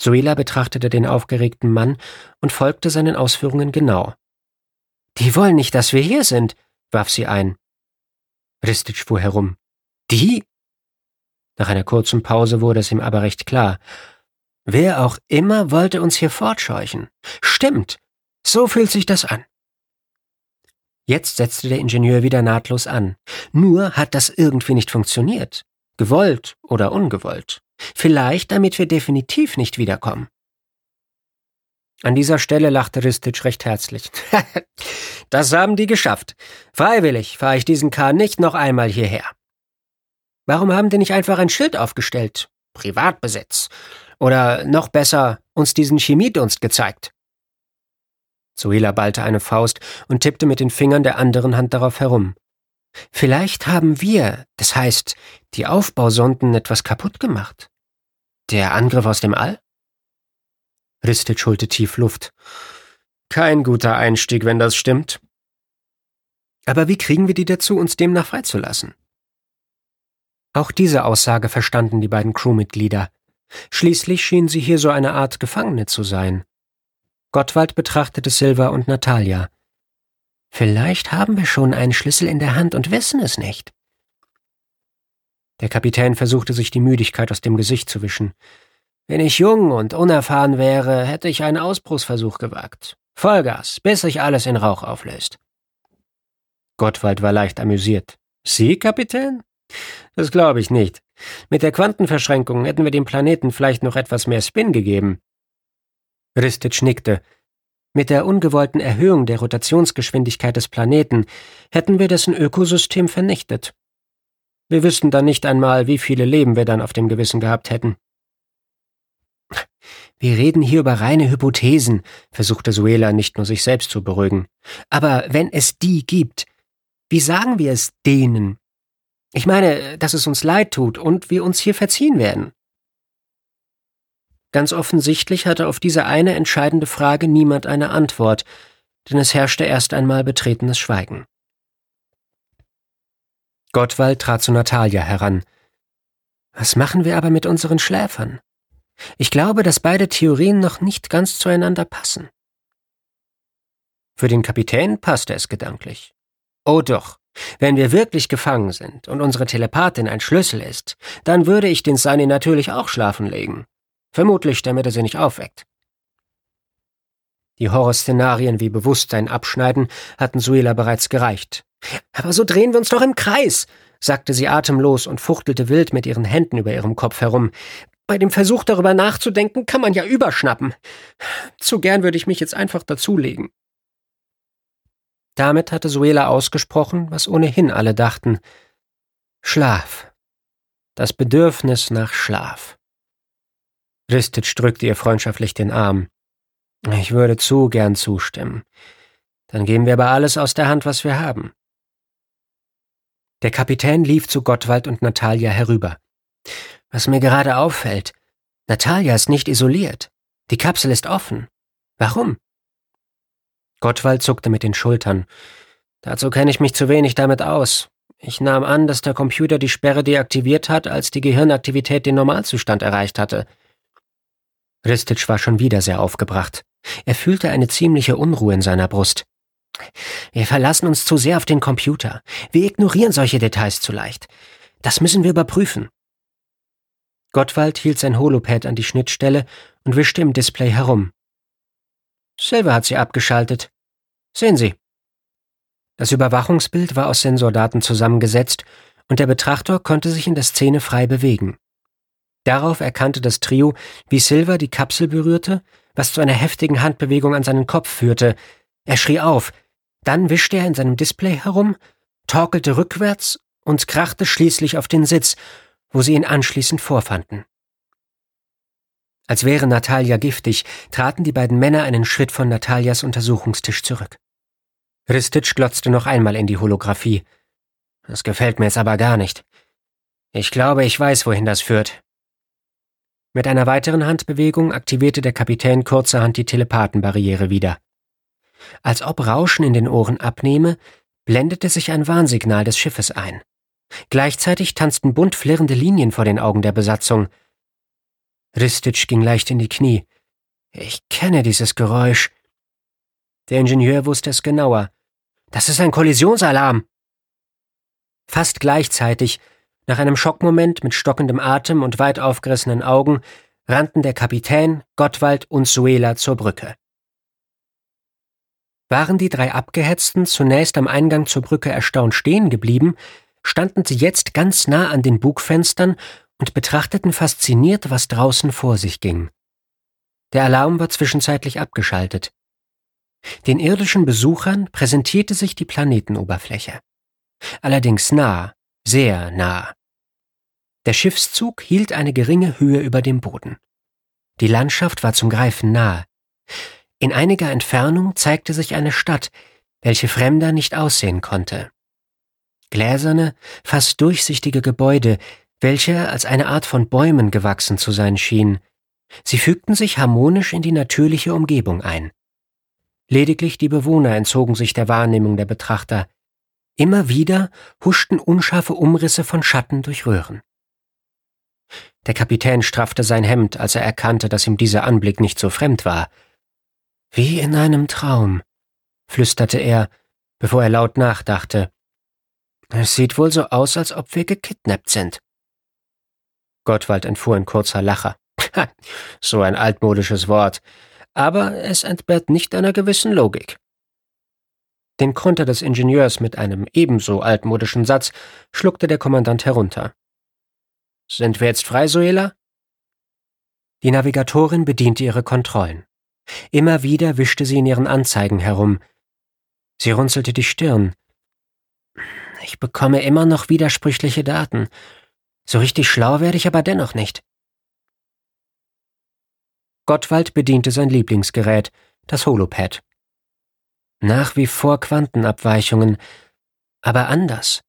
Suela betrachtete den aufgeregten Mann und folgte seinen Ausführungen genau. Die wollen nicht, dass wir hier sind, warf sie ein. Ristitsch fuhr herum. Die? Nach einer kurzen Pause wurde es ihm aber recht klar. Wer auch immer wollte uns hier fortscheuchen. Stimmt, so fühlt sich das an. Jetzt setzte der Ingenieur wieder nahtlos an. Nur hat das irgendwie nicht funktioniert. Gewollt oder ungewollt. Vielleicht, damit wir definitiv nicht wiederkommen. An dieser Stelle lachte Ristitsch recht herzlich. das haben die geschafft. Freiwillig fahre ich diesen Kahn nicht noch einmal hierher. Warum haben die nicht einfach ein Schild aufgestellt? Privatbesitz. Oder noch besser, uns diesen Chemiedunst gezeigt. Suela ballte eine Faust und tippte mit den Fingern der anderen Hand darauf herum. Vielleicht haben wir, das heißt, die Aufbausonden etwas kaputt gemacht. Der Angriff aus dem All? Ristic holte tief Luft. Kein guter Einstieg, wenn das stimmt. Aber wie kriegen wir die dazu, uns demnach freizulassen? Auch diese Aussage verstanden die beiden Crewmitglieder. Schließlich schienen sie hier so eine Art Gefangene zu sein. Gottwald betrachtete Silva und Natalia. Vielleicht haben wir schon einen Schlüssel in der Hand und wissen es nicht. Der Kapitän versuchte sich die Müdigkeit aus dem Gesicht zu wischen. Wenn ich jung und unerfahren wäre, hätte ich einen Ausbruchsversuch gewagt. Vollgas, bis sich alles in Rauch auflöst. Gottwald war leicht amüsiert. Sie, Kapitän? Das glaube ich nicht. Mit der Quantenverschränkung hätten wir dem Planeten vielleicht noch etwas mehr Spin gegeben. Ristic nickte. Mit der ungewollten Erhöhung der Rotationsgeschwindigkeit des Planeten hätten wir dessen Ökosystem vernichtet. Wir wüssten dann nicht einmal, wie viele Leben wir dann auf dem Gewissen gehabt hätten. Wir reden hier über reine Hypothesen, versuchte Suela nicht nur sich selbst zu beruhigen. Aber wenn es die gibt, wie sagen wir es denen? Ich meine, dass es uns leid tut und wir uns hier verziehen werden. Ganz offensichtlich hatte auf diese eine entscheidende Frage niemand eine Antwort, denn es herrschte erst einmal betretenes Schweigen. Gottwald trat zu Natalia heran. Was machen wir aber mit unseren Schläfern? Ich glaube, dass beide Theorien noch nicht ganz zueinander passen. Für den Kapitän passte es gedanklich. Oh doch, wenn wir wirklich gefangen sind und unsere Telepathin ein Schlüssel ist, dann würde ich den Sunny natürlich auch schlafen legen. Vermutlich, damit er sie nicht aufweckt. Die Horrorszenarien wie Bewusstsein abschneiden hatten Suela bereits gereicht. Aber so drehen wir uns doch im Kreis, sagte sie atemlos und fuchtelte wild mit ihren Händen über ihrem Kopf herum. Bei dem Versuch darüber nachzudenken, kann man ja überschnappen. Zu gern würde ich mich jetzt einfach dazulegen. Damit hatte Suela ausgesprochen, was ohnehin alle dachten. Schlaf. Das Bedürfnis nach Schlaf. Ristic drückte ihr freundschaftlich den Arm. Ich würde zu gern zustimmen. Dann geben wir aber alles aus der Hand, was wir haben. Der Kapitän lief zu Gottwald und Natalia herüber. Was mir gerade auffällt, Natalia ist nicht isoliert. Die Kapsel ist offen. Warum? Gottwald zuckte mit den Schultern. Dazu kenne ich mich zu wenig damit aus. Ich nahm an, dass der Computer die Sperre deaktiviert hat, als die Gehirnaktivität den Normalzustand erreicht hatte. Ristic war schon wieder sehr aufgebracht. Er fühlte eine ziemliche Unruhe in seiner Brust. Wir verlassen uns zu sehr auf den Computer. Wir ignorieren solche Details zu leicht. Das müssen wir überprüfen. Gottwald hielt sein Holopad an die Schnittstelle und wischte im Display herum. Silver hat sie abgeschaltet. Sehen Sie. Das Überwachungsbild war aus Sensordaten zusammengesetzt und der Betrachter konnte sich in der Szene frei bewegen. Darauf erkannte das Trio, wie Silver die Kapsel berührte, was zu einer heftigen Handbewegung an seinen Kopf führte. Er schrie auf, dann wischte er in seinem Display herum, torkelte rückwärts und krachte schließlich auf den Sitz, wo sie ihn anschließend vorfanden. Als wäre Natalia giftig, traten die beiden Männer einen Schritt von Natalias Untersuchungstisch zurück. Ristic glotzte noch einmal in die Holographie. Das gefällt mir jetzt aber gar nicht. Ich glaube, ich weiß, wohin das führt. Mit einer weiteren Handbewegung aktivierte der Kapitän kurzerhand die Telepathenbarriere wieder. Als ob Rauschen in den Ohren abnehme, blendete sich ein Warnsignal des Schiffes ein. Gleichzeitig tanzten bunt flirrende Linien vor den Augen der Besatzung. Ristic ging leicht in die Knie. Ich kenne dieses Geräusch. Der Ingenieur wusste es genauer. Das ist ein Kollisionsalarm. Fast gleichzeitig nach einem Schockmoment mit stockendem Atem und weit aufgerissenen Augen rannten der Kapitän, Gottwald und Suela zur Brücke. Waren die drei Abgehetzten zunächst am Eingang zur Brücke erstaunt stehen geblieben, standen sie jetzt ganz nah an den Bugfenstern und betrachteten fasziniert, was draußen vor sich ging. Der Alarm war zwischenzeitlich abgeschaltet. Den irdischen Besuchern präsentierte sich die Planetenoberfläche. Allerdings nah, sehr nah. Der Schiffszug hielt eine geringe Höhe über dem Boden. Die Landschaft war zum Greifen nahe. In einiger Entfernung zeigte sich eine Stadt, welche Fremder nicht aussehen konnte. Gläserne, fast durchsichtige Gebäude, welche als eine Art von Bäumen gewachsen zu sein schienen. Sie fügten sich harmonisch in die natürliche Umgebung ein. Lediglich die Bewohner entzogen sich der Wahrnehmung der Betrachter. Immer wieder huschten unscharfe Umrisse von Schatten durch Röhren. Der Kapitän straffte sein Hemd, als er erkannte, dass ihm dieser Anblick nicht so fremd war. Wie in einem Traum, flüsterte er, bevor er laut nachdachte. Es sieht wohl so aus, als ob wir gekidnappt sind. Gottwald entfuhr ein kurzer Lacher. so ein altmodisches Wort. Aber es entbehrt nicht einer gewissen Logik. Den Konter des Ingenieurs mit einem ebenso altmodischen Satz schluckte der Kommandant herunter. Sind wir jetzt frei, Suela? Die Navigatorin bediente ihre Kontrollen. Immer wieder wischte sie in ihren Anzeigen herum. Sie runzelte die Stirn. Ich bekomme immer noch widersprüchliche Daten. So richtig schlau werde ich aber dennoch nicht. Gottwald bediente sein Lieblingsgerät, das Holopad. Nach wie vor Quantenabweichungen, aber anders.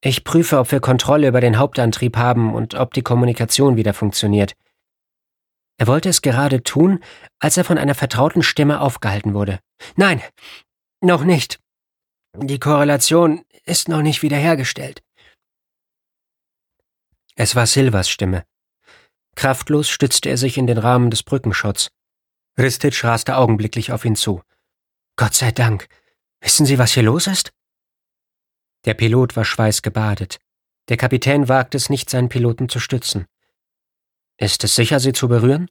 Ich prüfe, ob wir Kontrolle über den Hauptantrieb haben und ob die Kommunikation wieder funktioniert. Er wollte es gerade tun, als er von einer vertrauten Stimme aufgehalten wurde. Nein, noch nicht. Die Korrelation ist noch nicht wiederhergestellt. Es war Silvers Stimme. Kraftlos stützte er sich in den Rahmen des Brückenschotts. Ristic raste augenblicklich auf ihn zu. Gott sei Dank. Wissen Sie, was hier los ist? Der Pilot war schweißgebadet. Der Kapitän wagte es nicht, seinen Piloten zu stützen. Ist es sicher, sie zu berühren?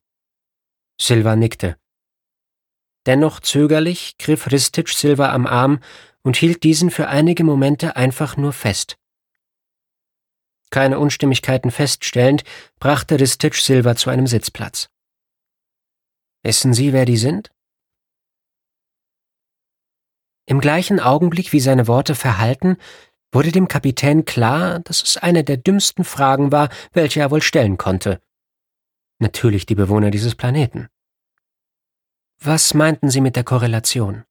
Silva nickte. Dennoch zögerlich griff Ristic Silva am Arm und hielt diesen für einige Momente einfach nur fest. Keine Unstimmigkeiten feststellend, brachte Ristic Silva zu einem Sitzplatz. Wissen Sie, wer die sind? Im gleichen Augenblick, wie seine Worte verhalten, wurde dem Kapitän klar, dass es eine der dümmsten Fragen war, welche er wohl stellen konnte. Natürlich die Bewohner dieses Planeten. Was meinten Sie mit der Korrelation?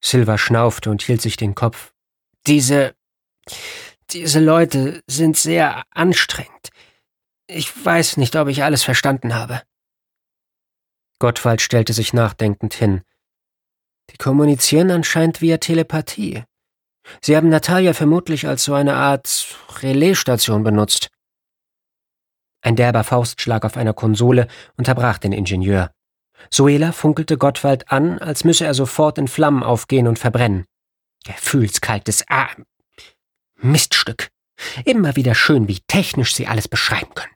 Silva schnaufte und hielt sich den Kopf. Diese. diese Leute sind sehr anstrengend. Ich weiß nicht, ob ich alles verstanden habe. Gottwald stellte sich nachdenkend hin. Die kommunizieren anscheinend via Telepathie. Sie haben Natalia vermutlich als so eine Art Relaisstation benutzt. Ein derber Faustschlag auf einer Konsole unterbrach den Ingenieur. Suela funkelte Gottwald an, als müsse er sofort in Flammen aufgehen und verbrennen. Gefühlskaltes Ah. Miststück. Immer wieder schön, wie technisch sie alles beschreiben können.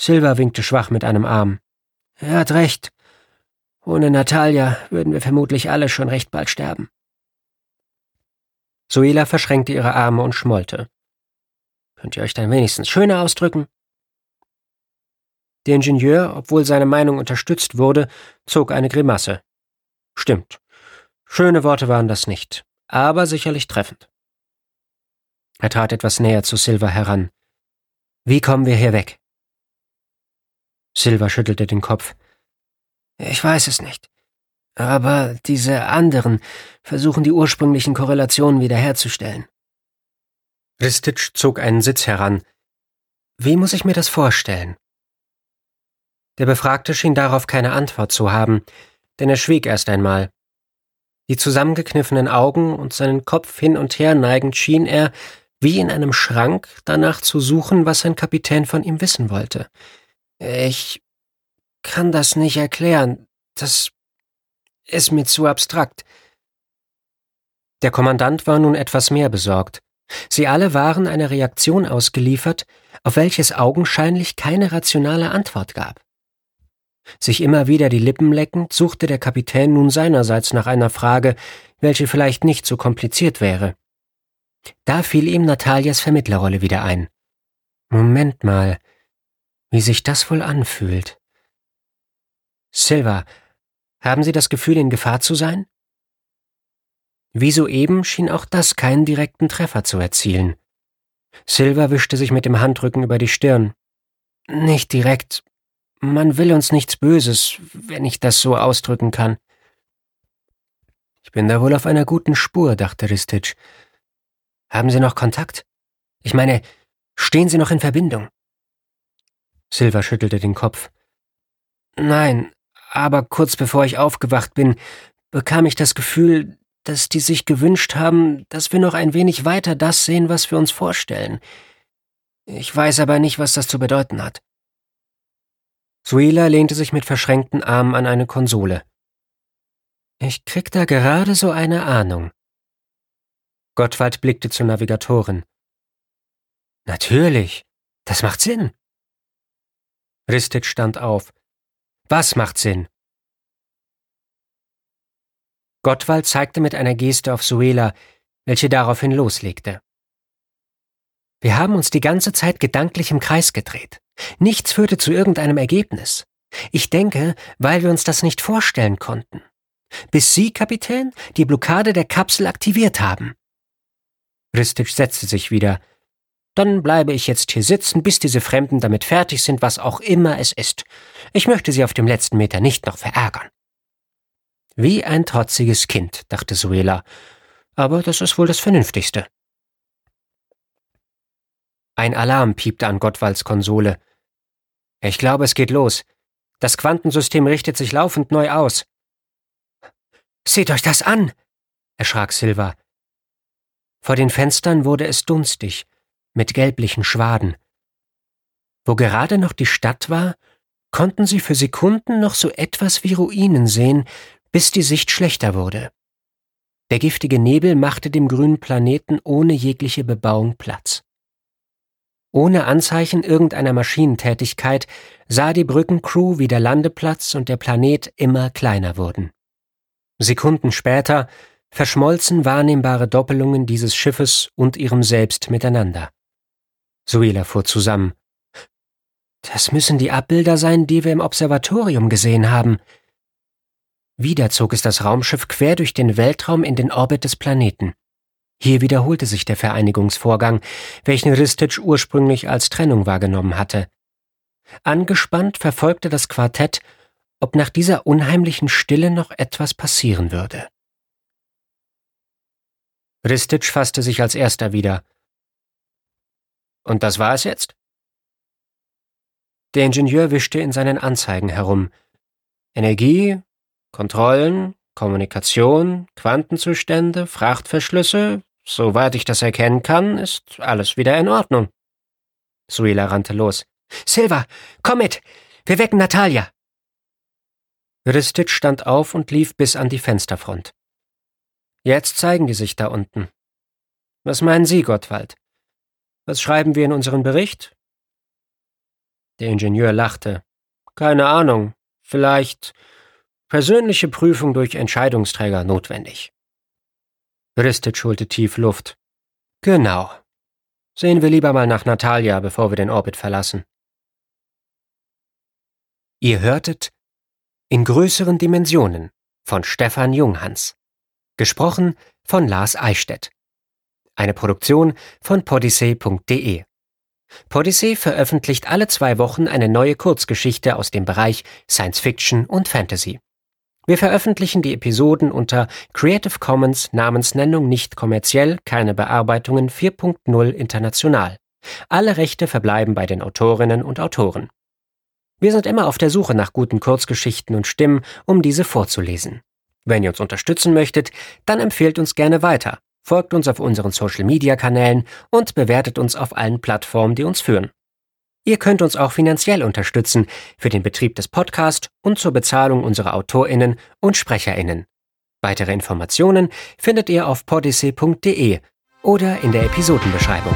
Silva winkte schwach mit einem Arm. Er hat recht. Ohne Natalia würden wir vermutlich alle schon recht bald sterben. Suela verschränkte ihre Arme und schmollte. Könnt ihr euch dann wenigstens schöner ausdrücken? Der Ingenieur, obwohl seine Meinung unterstützt wurde, zog eine Grimasse. Stimmt. Schöne Worte waren das nicht, aber sicherlich treffend. Er trat etwas näher zu Silva heran. Wie kommen wir hier weg? Silva schüttelte den Kopf. Ich weiß es nicht. Aber diese anderen versuchen die ursprünglichen Korrelationen wiederherzustellen. Ristic zog einen Sitz heran. Wie muss ich mir das vorstellen? Der Befragte schien darauf keine Antwort zu haben, denn er schwieg erst einmal. Die zusammengekniffenen Augen und seinen Kopf hin und her neigend schien er, wie in einem Schrank, danach zu suchen, was sein Kapitän von ihm wissen wollte. Ich kann das nicht erklären. Das ist mir zu abstrakt. Der Kommandant war nun etwas mehr besorgt. Sie alle waren einer Reaktion ausgeliefert, auf welches augenscheinlich keine rationale Antwort gab. Sich immer wieder die Lippen leckend, suchte der Kapitän nun seinerseits nach einer Frage, welche vielleicht nicht so kompliziert wäre. Da fiel ihm Natalias Vermittlerrolle wieder ein. Moment mal, wie sich das wohl anfühlt. Silva, haben Sie das Gefühl, in Gefahr zu sein? Wie soeben schien auch das keinen direkten Treffer zu erzielen. Silva wischte sich mit dem Handrücken über die Stirn. Nicht direkt. Man will uns nichts Böses, wenn ich das so ausdrücken kann. Ich bin da wohl auf einer guten Spur, dachte Ristic. Haben Sie noch Kontakt? Ich meine, stehen Sie noch in Verbindung? Silva schüttelte den Kopf. Nein, aber kurz bevor ich aufgewacht bin, bekam ich das Gefühl, dass die sich gewünscht haben, dass wir noch ein wenig weiter das sehen, was wir uns vorstellen. Ich weiß aber nicht, was das zu bedeuten hat. Suela lehnte sich mit verschränkten Armen an eine Konsole. Ich krieg da gerade so eine Ahnung. Gottwald blickte zur Navigatorin. Natürlich, das macht Sinn. Ristic stand auf. Was macht Sinn? Gottwald zeigte mit einer Geste auf Suela, welche daraufhin loslegte. Wir haben uns die ganze Zeit gedanklich im Kreis gedreht. Nichts führte zu irgendeinem Ergebnis. Ich denke, weil wir uns das nicht vorstellen konnten. Bis Sie, Kapitän, die Blockade der Kapsel aktiviert haben. Ristic setzte sich wieder. Dann bleibe ich jetzt hier sitzen, bis diese Fremden damit fertig sind, was auch immer es ist. Ich möchte sie auf dem letzten Meter nicht noch verärgern. Wie ein trotziges Kind, dachte Suela. Aber das ist wohl das Vernünftigste. Ein Alarm piepte an Gottwalds Konsole. Ich glaube, es geht los. Das Quantensystem richtet sich laufend neu aus. Seht euch das an! erschrak Silva. Vor den Fenstern wurde es dunstig, mit gelblichen Schwaden. Wo gerade noch die Stadt war, konnten sie für Sekunden noch so etwas wie Ruinen sehen, bis die Sicht schlechter wurde. Der giftige Nebel machte dem grünen Planeten ohne jegliche Bebauung Platz. Ohne Anzeichen irgendeiner Maschinentätigkeit sah die Brückencrew, wie der Landeplatz und der Planet immer kleiner wurden. Sekunden später verschmolzen wahrnehmbare Doppelungen dieses Schiffes und ihrem Selbst miteinander. Suela fuhr zusammen. Das müssen die Abbilder sein, die wir im Observatorium gesehen haben. Wieder zog es das Raumschiff quer durch den Weltraum in den Orbit des Planeten. Hier wiederholte sich der Vereinigungsvorgang, welchen Ristic ursprünglich als Trennung wahrgenommen hatte. Angespannt verfolgte das Quartett, ob nach dieser unheimlichen Stille noch etwas passieren würde. Ristic fasste sich als erster wieder. Und das war es jetzt? Der Ingenieur wischte in seinen Anzeigen herum. Energie, Kontrollen, Kommunikation, Quantenzustände, Frachtverschlüsse, soweit ich das erkennen kann, ist alles wieder in Ordnung. Suela rannte los. Silva, komm mit! Wir wecken Natalia! Ristic stand auf und lief bis an die Fensterfront. Jetzt zeigen die sich da unten. Was meinen Sie, Gottwald? Was schreiben wir in unseren Bericht? Der Ingenieur lachte. Keine Ahnung. Vielleicht persönliche Prüfung durch Entscheidungsträger notwendig. Ristic holte tief Luft. Genau. Sehen wir lieber mal nach Natalia, bevor wir den Orbit verlassen. Ihr hörtet in größeren Dimensionen von Stefan Junghans. Gesprochen von Lars Eichstätt. Eine Produktion von podyssey.de. Podyssey veröffentlicht alle zwei Wochen eine neue Kurzgeschichte aus dem Bereich Science Fiction und Fantasy. Wir veröffentlichen die Episoden unter Creative Commons Namensnennung nicht kommerziell, keine Bearbeitungen 4.0 international. Alle Rechte verbleiben bei den Autorinnen und Autoren. Wir sind immer auf der Suche nach guten Kurzgeschichten und Stimmen, um diese vorzulesen. Wenn ihr uns unterstützen möchtet, dann empfehlt uns gerne weiter, folgt uns auf unseren Social-Media-Kanälen und bewertet uns auf allen Plattformen, die uns führen. Ihr könnt uns auch finanziell unterstützen für den Betrieb des Podcasts und zur Bezahlung unserer Autorinnen und Sprecherinnen. Weitere Informationen findet ihr auf podyssey.de oder in der Episodenbeschreibung.